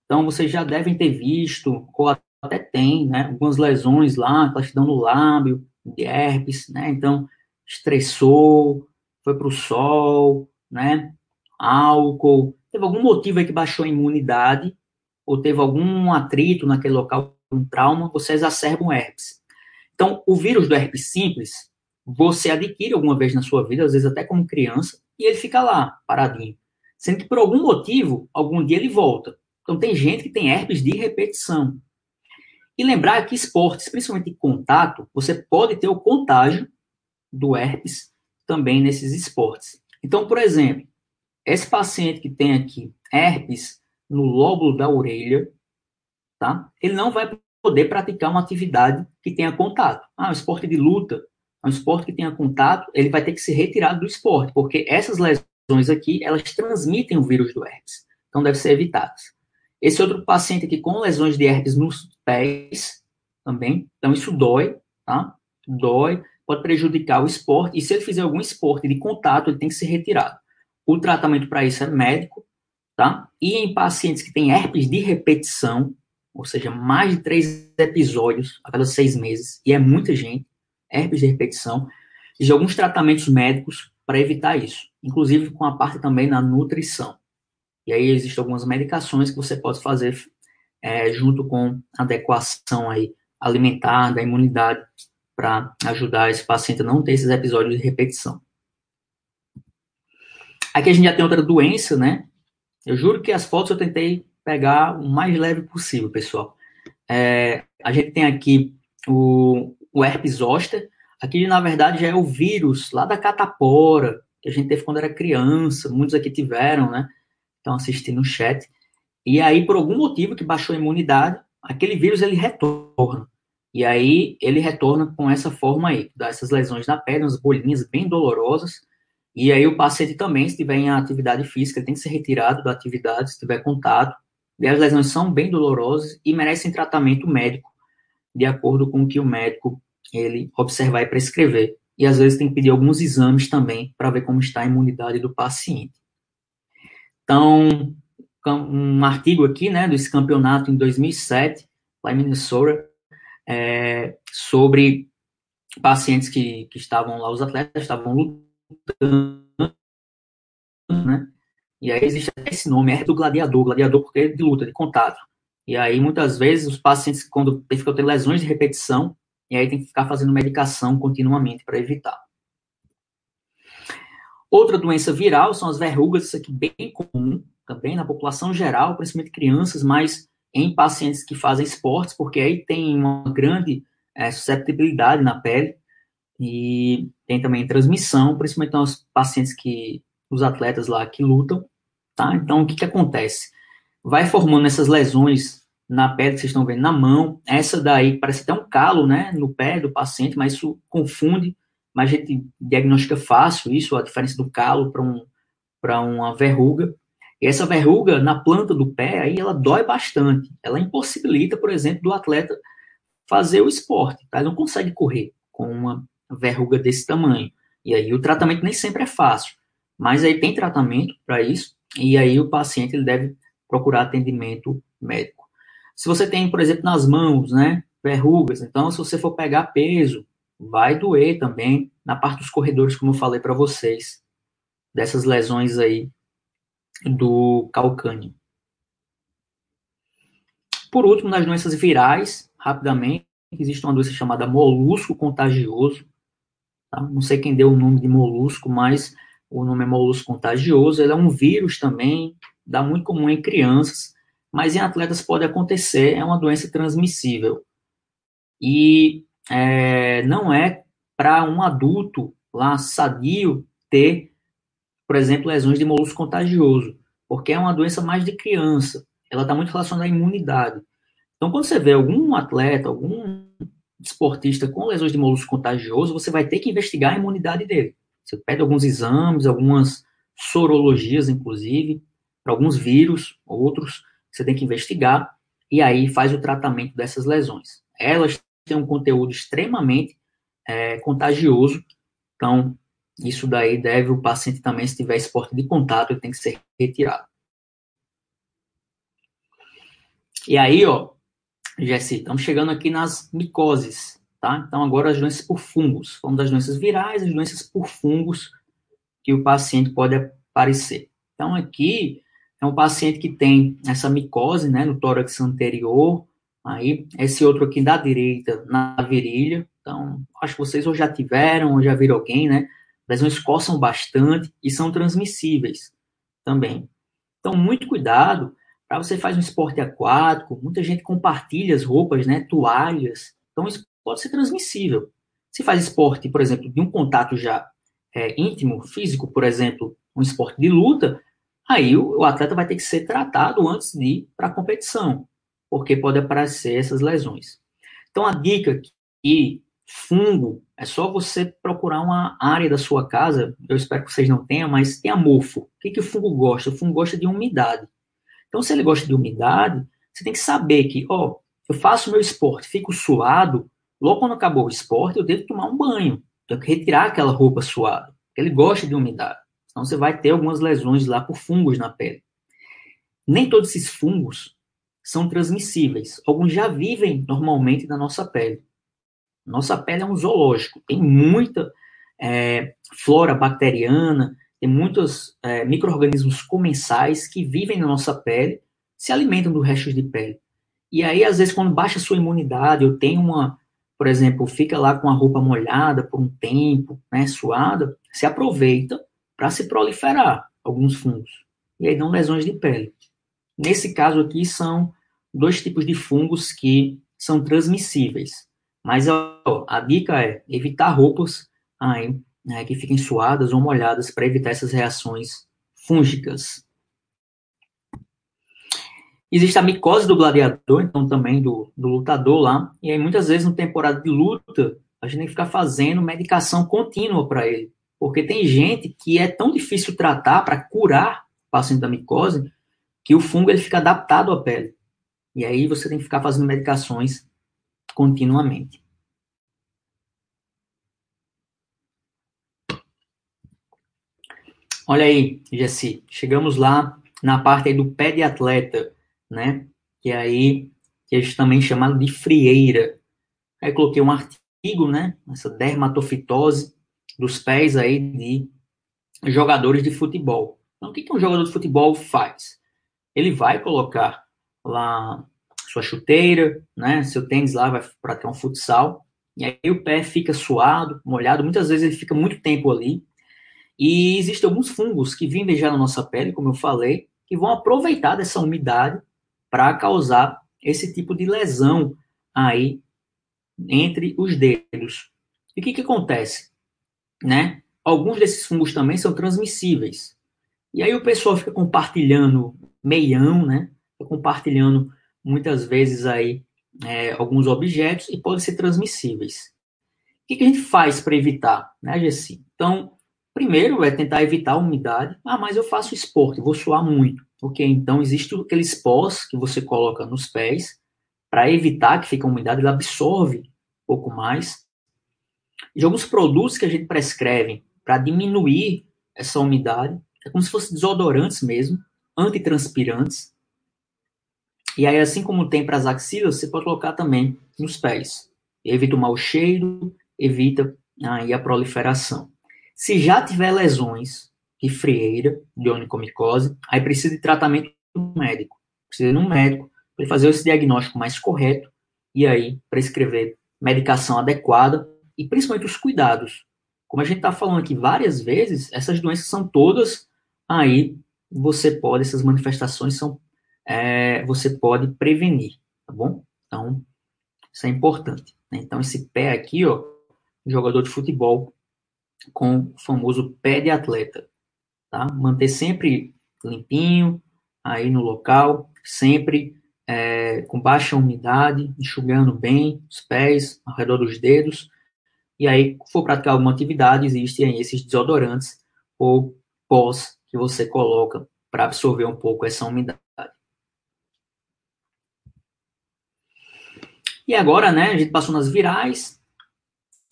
Então, vocês já devem ter visto, ou até tem, né, algumas lesões lá, que elas no lábio, de herpes, né? Então, estressou, foi para o sol, né? Álcool, teve algum motivo aí que baixou a imunidade, ou teve algum atrito naquele local, um trauma, você exacerba um herpes. Então, o vírus do herpes simples, você adquire alguma vez na sua vida, às vezes até como criança, e ele fica lá, paradinho. sendo que por algum motivo, algum dia ele volta. Então tem gente que tem herpes de repetição. E lembrar que esportes, principalmente contato, você pode ter o contágio do herpes também nesses esportes. Então, por exemplo, esse paciente que tem aqui herpes no lóbulo da orelha, tá? Ele não vai poder praticar uma atividade que tenha contato. Ah, um esporte de luta, um esporte que tenha contato, ele vai ter que ser retirado do esporte, porque essas lesões aqui, elas transmitem o vírus do herpes. Então, devem ser evitadas. Esse outro paciente aqui com lesões de herpes nos pés, também, então isso dói, tá? Dói, pode prejudicar o esporte, e se ele fizer algum esporte de contato, ele tem que ser retirado. O tratamento para isso é médico, tá? E em pacientes que têm herpes de repetição, ou seja, mais de três episódios a cada seis meses, e é muita gente, herpes de repetição, de alguns tratamentos médicos para evitar isso, inclusive com a parte também na nutrição. E aí existem algumas medicações que você pode fazer é, junto com adequação aí alimentar da imunidade para ajudar esse paciente a não ter esses episódios de repetição. Aqui a gente já tem outra doença, né? Eu juro que as fotos eu tentei pegar o mais leve possível, pessoal. É, a gente tem aqui o, o herpes zoster. Aqui, na verdade, já é o vírus lá da catapora, que a gente teve quando era criança. Muitos aqui tiveram, né? Estão assistindo o chat. E aí, por algum motivo que baixou a imunidade, aquele vírus ele retorna. E aí ele retorna com essa forma aí, dá essas lesões na pele, umas bolinhas bem dolorosas. E aí o paciente também, se tiver em atividade física, tem que ser retirado da atividade, se tiver contato. E as lesões são bem dolorosas e merecem tratamento médico, de acordo com o que o médico ele observar e prescrever. E às vezes tem que pedir alguns exames também para ver como está a imunidade do paciente. Então, um artigo aqui, né, desse campeonato em 2007, lá em Minnesota, é, sobre pacientes que, que estavam lá, os atletas estavam lutando, né, e aí existe esse nome, é do gladiador, gladiador porque é de luta, de contato. E aí, muitas vezes, os pacientes, quando ficam tendo lesões de repetição, e aí tem que ficar fazendo medicação continuamente para evitar. Outra doença viral são as verrugas, isso aqui bem comum também na população geral, principalmente crianças, mas em pacientes que fazem esportes, porque aí tem uma grande é, susceptibilidade na pele e tem também transmissão, principalmente nos pacientes que, os atletas lá que lutam, tá? Então, o que que acontece? Vai formando essas lesões na pele que vocês estão vendo na mão, essa daí parece até um calo, né, no pé do paciente, mas isso confunde, mas a gente diagnostica fácil isso, a diferença do calo para um, para uma verruga. E essa verruga na planta do pé, aí ela dói bastante. Ela impossibilita, por exemplo, do atleta fazer o esporte, tá? Ele não consegue correr com uma verruga desse tamanho. E aí o tratamento nem sempre é fácil, mas aí tem tratamento para isso, e aí o paciente ele deve procurar atendimento médico. Se você tem, por exemplo, nas mãos, né, verrugas, então se você for pegar peso, vai doer também na parte dos corredores, como eu falei para vocês, dessas lesões aí do calcânio. Por último, nas doenças virais, rapidamente, existe uma doença chamada molusco contagioso. Tá? Não sei quem deu o nome de molusco, mas o nome é molusco contagioso. Ele é um vírus também, dá muito comum em crianças, mas em atletas pode acontecer, é uma doença transmissível. E é, não é para um adulto lá sadio ter, por exemplo, lesões de molusco contagioso, porque é uma doença mais de criança. Ela está muito relacionada à imunidade. Então, quando você vê algum atleta, algum esportista com lesões de molusco contagioso, você vai ter que investigar a imunidade dele. Você pede alguns exames, algumas sorologias, inclusive, para alguns vírus, outros, você tem que investigar, e aí faz o tratamento dessas lesões. Elas têm um conteúdo extremamente é, contagioso, então isso daí deve o paciente também, se tiver esporte de contato, ele tem que ser retirado. E aí, ó, Jesse, estamos chegando aqui nas micoses, tá? Então, agora as doenças por fungos. Falando das doenças virais, as doenças por fungos que o paciente pode aparecer. Então, aqui é um paciente que tem essa micose, né, no tórax anterior, aí, esse outro aqui da direita, na virilha. Então, acho que vocês ou já tiveram, ou já viram alguém, né? lesões coçam bastante e são transmissíveis. também. Então, muito cuidado para você fazer um esporte aquático. Muita gente compartilha as roupas, né, toalhas. Então, isso pode ser transmissível. Se faz esporte, por exemplo, de um contato já é, íntimo, físico, por exemplo, um esporte de luta, aí o, o atleta vai ter que ser tratado antes de ir para a competição, porque pode aparecer essas lesões. Então, a dica que fungo, é só você procurar uma área da sua casa, eu espero que vocês não tenham, mas tem mofo. O que, que o fungo gosta? O fungo gosta de umidade. Então, se ele gosta de umidade, você tem que saber que, ó, eu faço meu esporte, fico suado, logo quando acabou o esporte, eu devo tomar um banho. Tenho que retirar aquela roupa suada. Ele gosta de umidade. Então, você vai ter algumas lesões lá por fungos na pele. Nem todos esses fungos são transmissíveis. Alguns já vivem normalmente na nossa pele. Nossa pele é um zoológico, tem muita é, flora bacteriana, tem muitos é, micro-organismos comensais que vivem na nossa pele, se alimentam do restos de pele. E aí, às vezes, quando baixa a sua imunidade, eu tenho uma, por exemplo, fica lá com a roupa molhada por um tempo, né, suada, se aproveita para se proliferar alguns fungos. E aí dão lesões de pele. Nesse caso aqui, são dois tipos de fungos que são transmissíveis. Mas ó, a dica é evitar roupas aí, né, que fiquem suadas ou molhadas para evitar essas reações fúngicas. Existe a micose do gladiador, então também do, do lutador lá, e aí muitas vezes no temporada de luta, a gente tem que ficar fazendo medicação contínua para ele, porque tem gente que é tão difícil tratar para curar o paciente da micose, que o fungo ele fica adaptado à pele. E aí você tem que ficar fazendo medicações continuamente. Olha aí, Jessi, chegamos lá na parte do pé de atleta, né? Que aí que é também chamado de frieira. Aí coloquei um artigo, né? Essa dermatofitose dos pés aí de jogadores de futebol. Então, o que, que um jogador de futebol faz? Ele vai colocar lá sua chuteira, né, seu tênis lá, vai praticar um futsal, e aí o pé fica suado, molhado, muitas vezes ele fica muito tempo ali, e existem alguns fungos que vivem já na nossa pele, como eu falei, que vão aproveitar dessa umidade para causar esse tipo de lesão aí entre os dedos. E o que, que acontece? Né? Alguns desses fungos também são transmissíveis. E aí o pessoal fica compartilhando meião, né? Fica compartilhando muitas vezes aí é, alguns objetos e podem ser transmissíveis. O que, que a gente faz para evitar, né, Gessi? Então, primeiro é tentar evitar a umidade. Ah, mas eu faço esporte, vou suar muito. Ok, então existe aqueles pós que você coloca nos pés para evitar que fique a umidade, ele absorve um pouco mais. E alguns produtos que a gente prescreve para diminuir essa umidade, é como se fossem desodorantes mesmo, antitranspirantes, e aí, assim como tem para as axilas, você pode colocar também nos pés. Evita o mau cheiro, evita aí a proliferação. Se já tiver lesões de frieira, de onicomicose, aí precisa de tratamento médico. Precisa de um médico para fazer esse diagnóstico mais correto e aí prescrever medicação adequada e principalmente os cuidados. Como a gente está falando aqui várias vezes, essas doenças são todas aí, você pode, essas manifestações são é, você pode prevenir, tá bom? Então, isso é importante. Né? Então, esse pé aqui, ó, jogador de futebol com o famoso pé de atleta, tá? Manter sempre limpinho aí no local, sempre é, com baixa umidade, enxugando bem os pés ao redor dos dedos. E aí, for praticar alguma atividade, existem esses desodorantes ou pós que você coloca para absorver um pouco essa umidade. E agora, né, a gente passou nas virais,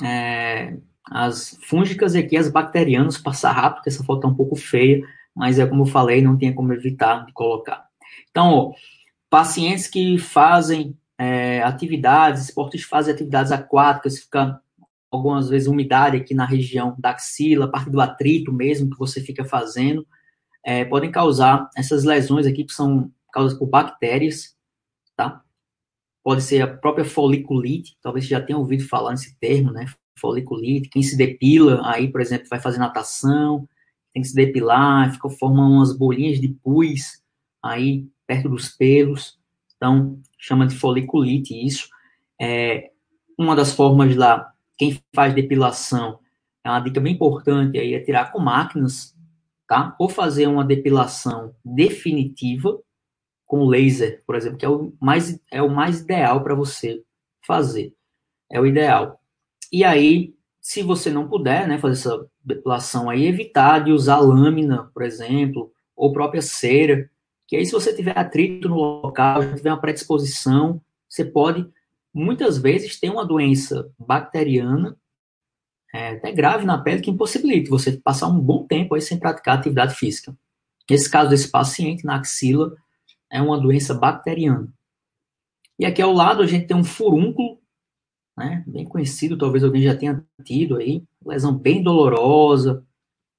é, as fúngicas e aqui as bacterianas, passar rápido, porque essa foto tá um pouco feia, mas é como eu falei, não tem como evitar de colocar. Então, ó, pacientes que fazem é, atividades, esportistas fazem atividades aquáticas, fica algumas vezes umidade aqui na região da axila, parte do atrito mesmo que você fica fazendo, é, podem causar essas lesões aqui que são causadas por bactérias, tá? pode ser a própria foliculite, talvez você já tenha ouvido falar nesse termo, né? Foliculite, quem se depila, aí, por exemplo, vai fazer natação, tem que se depilar, fica formando umas bolinhas de pus aí perto dos pelos, então chama de foliculite isso. É, uma das formas lá, quem faz depilação, é uma dica bem importante aí, é tirar com máquinas, tá? Ou fazer uma depilação definitiva com laser, por exemplo, que é o mais, é o mais ideal para você fazer. É o ideal. E aí, se você não puder, né, fazer essa depilação aí, evitar de usar lâmina, por exemplo, ou própria cera, que aí se você tiver atrito no local, tiver uma predisposição, você pode, muitas vezes, ter uma doença bacteriana, é, até grave na pele, que impossibilita você passar um bom tempo aí sem praticar atividade física. Nesse caso desse paciente, na axila, é uma doença bacteriana. E aqui ao lado a gente tem um furúnculo, né, bem conhecido, talvez alguém já tenha tido aí, lesão bem dolorosa,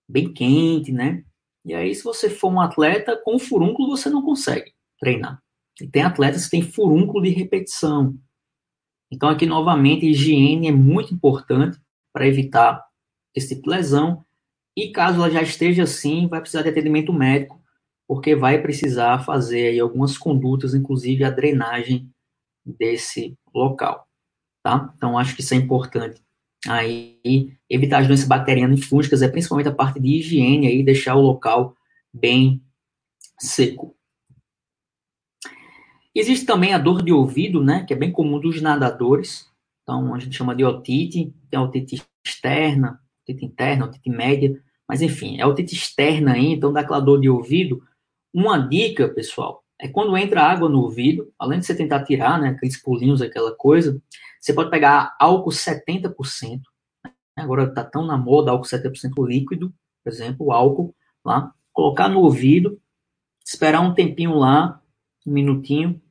bem quente, né? E aí, se você for um atleta com furúnculo, você não consegue treinar. E tem atletas que têm furúnculo de repetição. Então, aqui novamente, higiene é muito importante para evitar esse tipo de lesão. E caso ela já esteja assim, vai precisar de atendimento médico, porque vai precisar fazer aí algumas condutas, inclusive a drenagem desse local. Tá? Então, acho que isso é importante. Aí, evitar as doenças bacterianas e fúngicas é principalmente a parte de higiene aí, deixar o local bem seco. Existe também a dor de ouvido, né, que é bem comum dos nadadores. Então, a gente chama de otite, tem a otite externa, otite interna, otite média, mas enfim, é otite externa aí, então dá aquela dor de ouvido. Uma dica, pessoal, é quando entra água no ouvido, além de você tentar tirar, né, aqueles pulinhos, aquela coisa, você pode pegar álcool 70%, né, agora está tão na moda álcool 70% líquido, por exemplo, álcool lá, colocar no ouvido, esperar um tempinho lá, um minutinho,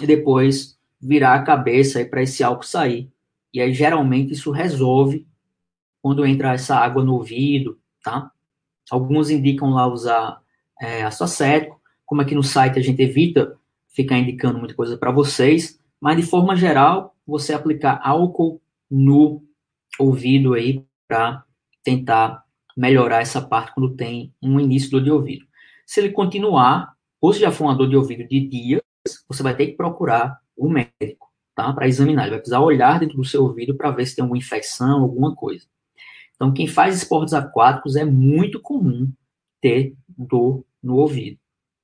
e depois virar a cabeça para esse álcool sair. E aí, geralmente, isso resolve quando entra essa água no ouvido, tá? Alguns indicam lá usar é, acético, como aqui no site a gente evita ficar indicando muita coisa para vocês, mas de forma geral, você aplicar álcool no ouvido aí para tentar melhorar essa parte quando tem um início do dor de ouvido. Se ele continuar, ou se já for uma dor de ouvido de dias, você vai ter que procurar o médico, tá? Para examinar. Ele vai precisar olhar dentro do seu ouvido para ver se tem alguma infecção, alguma coisa. Então, quem faz esportes aquáticos é muito comum ter dor no ouvido.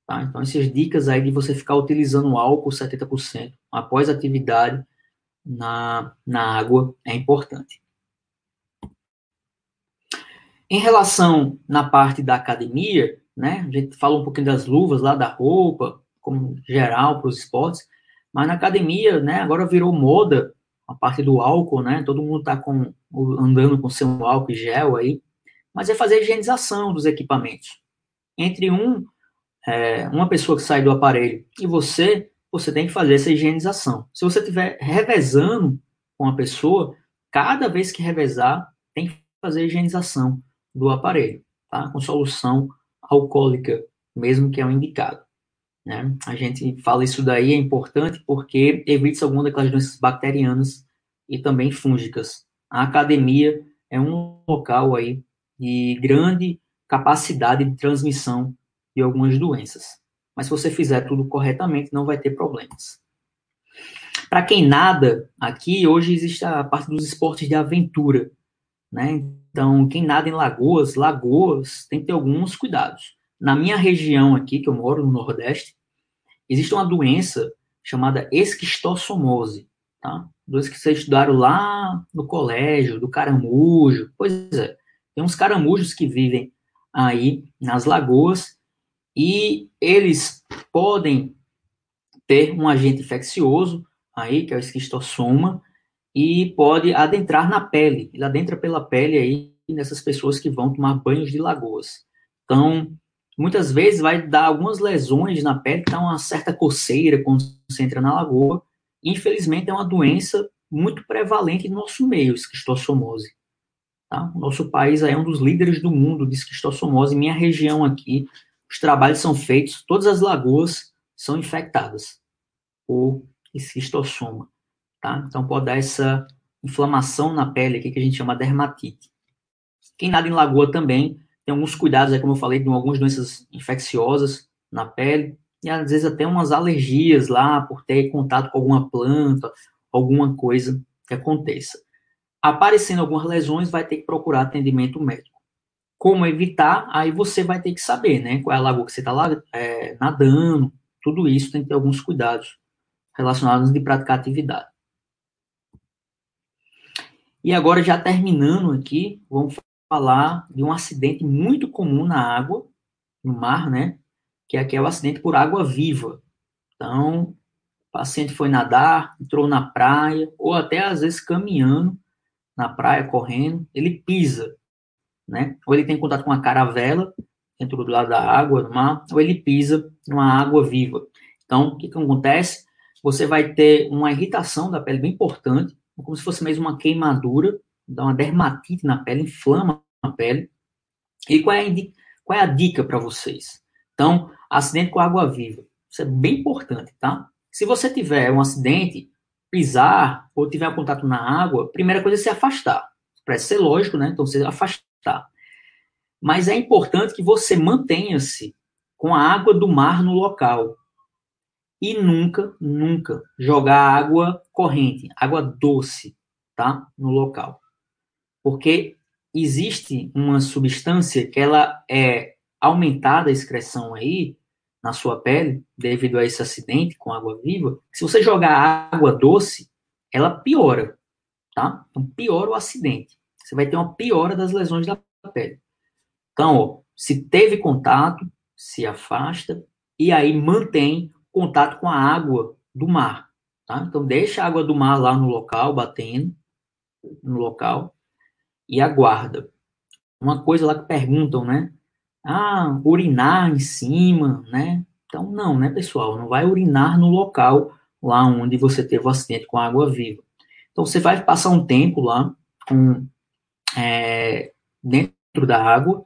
Tá? Então, essas dicas aí de você ficar utilizando álcool 70% após atividade na, na água é importante. Em relação na parte da academia, né, a gente fala um pouquinho das luvas lá, da roupa, como geral para os esportes, mas na academia, né, agora virou moda a parte do álcool, né, todo mundo está com, andando com seu álcool e gel aí, mas é fazer a higienização dos equipamentos. Entre um é, uma pessoa que sai do aparelho e você, você tem que fazer essa higienização. Se você estiver revezando com a pessoa, cada vez que revezar, tem que fazer a higienização do aparelho, tá? Com solução alcoólica, mesmo que é o indicado. Né? A gente fala isso daí, é importante porque evita algumas daquelas doenças bacterianas e também fúngicas. A academia é um local aí de grande capacidade de transmissão de algumas doenças. Mas se você fizer tudo corretamente, não vai ter problemas. Para quem nada, aqui hoje existe a parte dos esportes de aventura, né? Então, quem nada em lagoas, lagoas tem que ter alguns cuidados. Na minha região aqui, que eu moro no Nordeste, existe uma doença chamada esquistossomose, tá? Doença que vocês estudaram lá no colégio, do caramujo. Pois é, tem uns caramujos que vivem aí nas lagoas e eles podem ter um agente infeccioso aí, que é o esquistossoma, e pode adentrar na pele. Ele adentra pela pele aí nessas pessoas que vão tomar banhos de lagoas. Então, muitas vezes vai dar algumas lesões na pele, que dá uma certa coceira quando você entra na lagoa. Infelizmente, é uma doença muito prevalente no nosso meio, esquistossomose. Tá? O nosso país é um dos líderes do mundo de esquistossomose. Minha região aqui, os trabalhos são feitos, todas as lagoas são infectadas por esquistossoma, tá? Então pode dar essa inflamação na pele aqui que a gente chama dermatite. Quem nada em lagoa também tem alguns cuidados, como eu falei, de algumas doenças infecciosas na pele, e às vezes até umas alergias lá, por ter contato com alguma planta, alguma coisa que aconteça. Aparecendo algumas lesões, vai ter que procurar atendimento médico. Como evitar? Aí você vai ter que saber, né? Qual é a lagoa que você está lá é, nadando, tudo isso tem que ter alguns cuidados relacionados de praticar atividade. E agora, já terminando aqui, vamos falar de um acidente muito comum na água, no mar, né? Que é, que o acidente por água viva. Então, o paciente foi nadar, entrou na praia, ou até às vezes caminhando na praia, correndo, ele pisa, né? Ou ele tem contato com a caravela, dentro do lado da água, no mar, ou ele pisa numa água viva. Então, o que, que acontece? Você vai ter uma irritação da pele bem importante, como se fosse mesmo uma queimadura, dá uma dermatite na pele, inflama a pele. E qual é a, qual é a dica para vocês? Então, acidente com água viva. Isso é bem importante, tá? Se você tiver um acidente, pisar ou tiver contato na água, primeira coisa é se afastar. Parece ser lógico, né? Então, você afastar. Mas é importante que você mantenha-se com a água do mar no local. E nunca, nunca jogar água corrente, água doce, tá? No local. Porque existe uma substância que ela é aumentada a excreção aí na sua pele devido a esse acidente com água viva. Se você jogar água doce, ela piora, tá? Então piora o acidente. Você vai ter uma piora das lesões da pele. Então, ó, se teve contato, se afasta e aí mantém contato com a água do mar. Tá? Então, deixa a água do mar lá no local, batendo no local, e aguarda. Uma coisa lá que perguntam, né? Ah, urinar em cima, né? Então, não, né, pessoal? Não vai urinar no local lá onde você teve o acidente com água viva. Então, você vai passar um tempo lá com, é, dentro da água,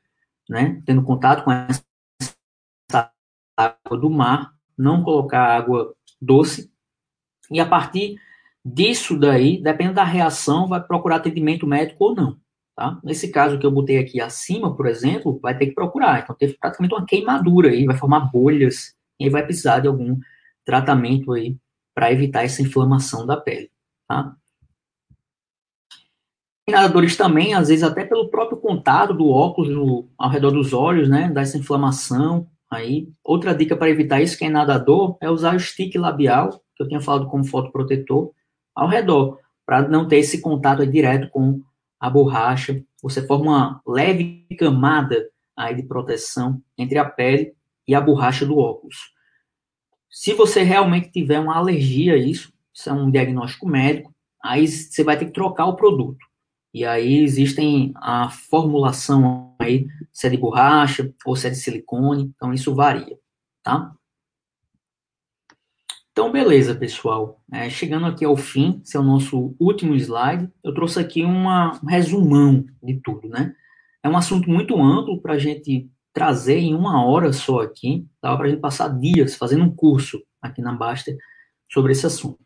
né? Tendo contato com essa água do mar, não colocar água doce, e a partir disso daí, dependendo da reação, vai procurar atendimento médico ou não. Tá? Nesse caso que eu botei aqui acima, por exemplo, vai ter que procurar. Então, teve praticamente uma queimadura aí, vai formar bolhas, e aí vai precisar de algum tratamento aí para evitar essa inflamação da pele. Tá? nadadores também, às vezes até pelo próprio contato do óculos no, ao redor dos olhos, né, dá essa inflamação aí. Outra dica para evitar isso, quem é nadador, é usar o stick labial, que eu tinha falado como fotoprotetor, ao redor, para não ter esse contato direto com a borracha. Você forma uma leve camada aí de proteção entre a pele e a borracha do óculos. Se você realmente tiver uma alergia a isso, isso é um diagnóstico médico, aí você vai ter que trocar o produto. E aí existem a formulação aí, se é de borracha ou se é de silicone, então isso varia, tá? Então, beleza, pessoal. É, chegando aqui ao fim, esse é o nosso último slide. Eu trouxe aqui uma, um resumão de tudo, né? É um assunto muito amplo para a gente trazer em uma hora só aqui. Dava para a gente passar dias fazendo um curso aqui na Baster sobre esse assunto.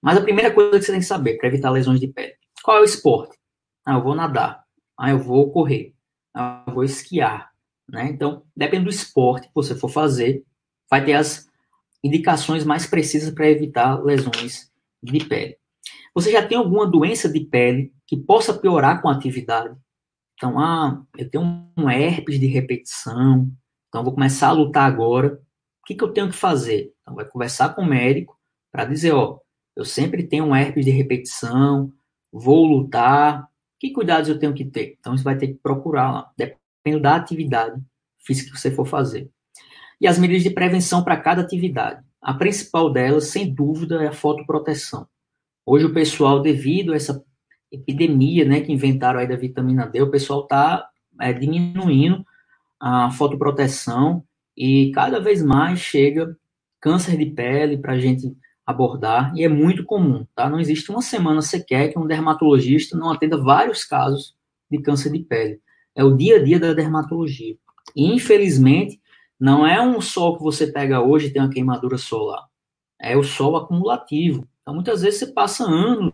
Mas a primeira coisa que você tem que saber para evitar lesões de pele: qual é o esporte? Ah, eu vou nadar. Ah, eu vou correr. Ah, eu vou esquiar. Né? Então, depende do esporte que você for fazer, vai ter as indicações mais precisas para evitar lesões de pele. Você já tem alguma doença de pele que possa piorar com a atividade? Então, ah, eu tenho um herpes de repetição, então vou começar a lutar agora. O que, que eu tenho que fazer? Então, vai conversar com o médico para dizer, ó, eu sempre tenho um herpes de repetição, vou lutar, que cuidados eu tenho que ter? Então, você vai ter que procurar lá, dependendo da atividade física que você for fazer. E as medidas de prevenção para cada atividade. A principal delas, sem dúvida, é a fotoproteção. Hoje o pessoal, devido a essa epidemia, né, que inventaram aí da vitamina D, o pessoal está é, diminuindo a fotoproteção e cada vez mais chega câncer de pele para a gente abordar e é muito comum, tá? Não existe uma semana sequer que um dermatologista não atenda vários casos de câncer de pele. É o dia a dia da dermatologia. E, infelizmente, não é um sol que você pega hoje e tem uma queimadura solar. É o sol acumulativo. Então, muitas vezes você passa anos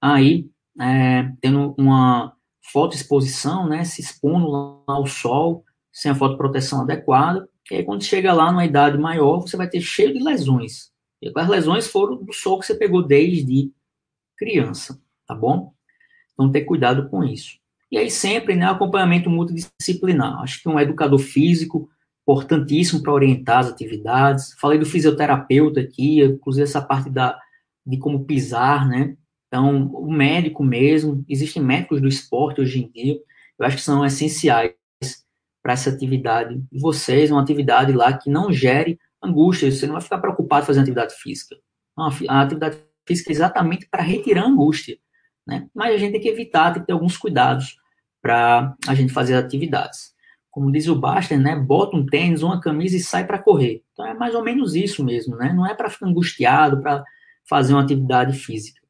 aí é, tendo uma fotoexposição, né, se expondo ao sol, sem a fotoproteção adequada, e aí quando chega lá numa idade maior, você vai ter cheio de lesões. E as lesões foram do sol que você pegou desde criança, tá bom? Então, ter cuidado com isso. E aí, sempre, né, acompanhamento multidisciplinar. Acho que um educador físico, importantíssimo para orientar as atividades. Falei do fisioterapeuta aqui, inclusive essa parte da, de como pisar, né? Então, o médico mesmo, existem médicos do esporte hoje em dia, eu acho que são essenciais para essa atividade de vocês, uma atividade lá que não gere angústia, você não vai ficar preocupado fazendo atividade física. Não, a atividade física é exatamente para retirar a angústia, né? Mas a gente tem que evitar, tem que ter alguns cuidados para a gente fazer atividades. Como diz o Baster, né? Bota um tênis, uma camisa e sai para correr. Então é mais ou menos isso mesmo, né? Não é para ficar angustiado, para fazer uma atividade física.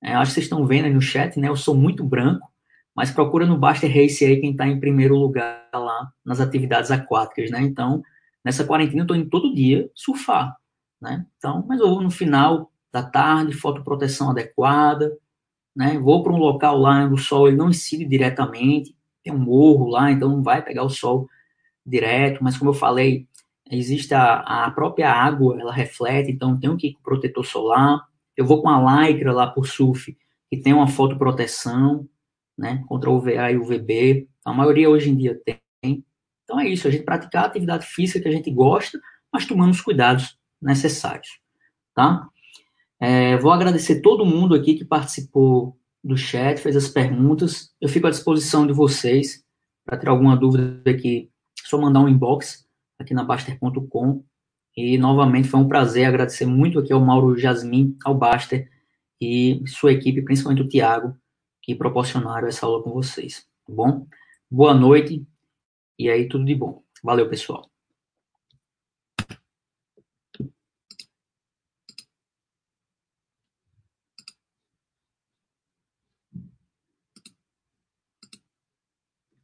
É, acho que vocês estão vendo aí no chat, né? Eu sou muito branco, mas procura no Baster Race aí quem está em primeiro lugar lá nas atividades aquáticas, né? Então, nessa quarentena eu estou indo todo dia surfar, né? Então, mas eu vou no final da tarde, fotoproteção adequada, né? Vou para um local lá onde o sol ele não incide diretamente, tem um morro lá, então não vai pegar o sol direto, mas como eu falei, existe a, a própria água, ela reflete, então tem um que protetor solar, eu vou com a lycra lá por surf, que tem uma fotoproteção, né, contra o UVA e UVB. A maioria hoje em dia tem. Então é isso, a gente praticar a atividade física que a gente gosta, mas tomando os cuidados necessários, tá? É, vou agradecer todo mundo aqui que participou do chat, fez as perguntas. Eu fico à disposição de vocês para ter alguma dúvida aqui, é só mandar um inbox aqui na Baster.com e, novamente, foi um prazer agradecer muito aqui ao Mauro Jasmin, ao Baster e sua equipe, principalmente o Tiago, que proporcionaram essa aula com vocês, tá bom? Boa noite e aí tudo de bom. Valeu, pessoal.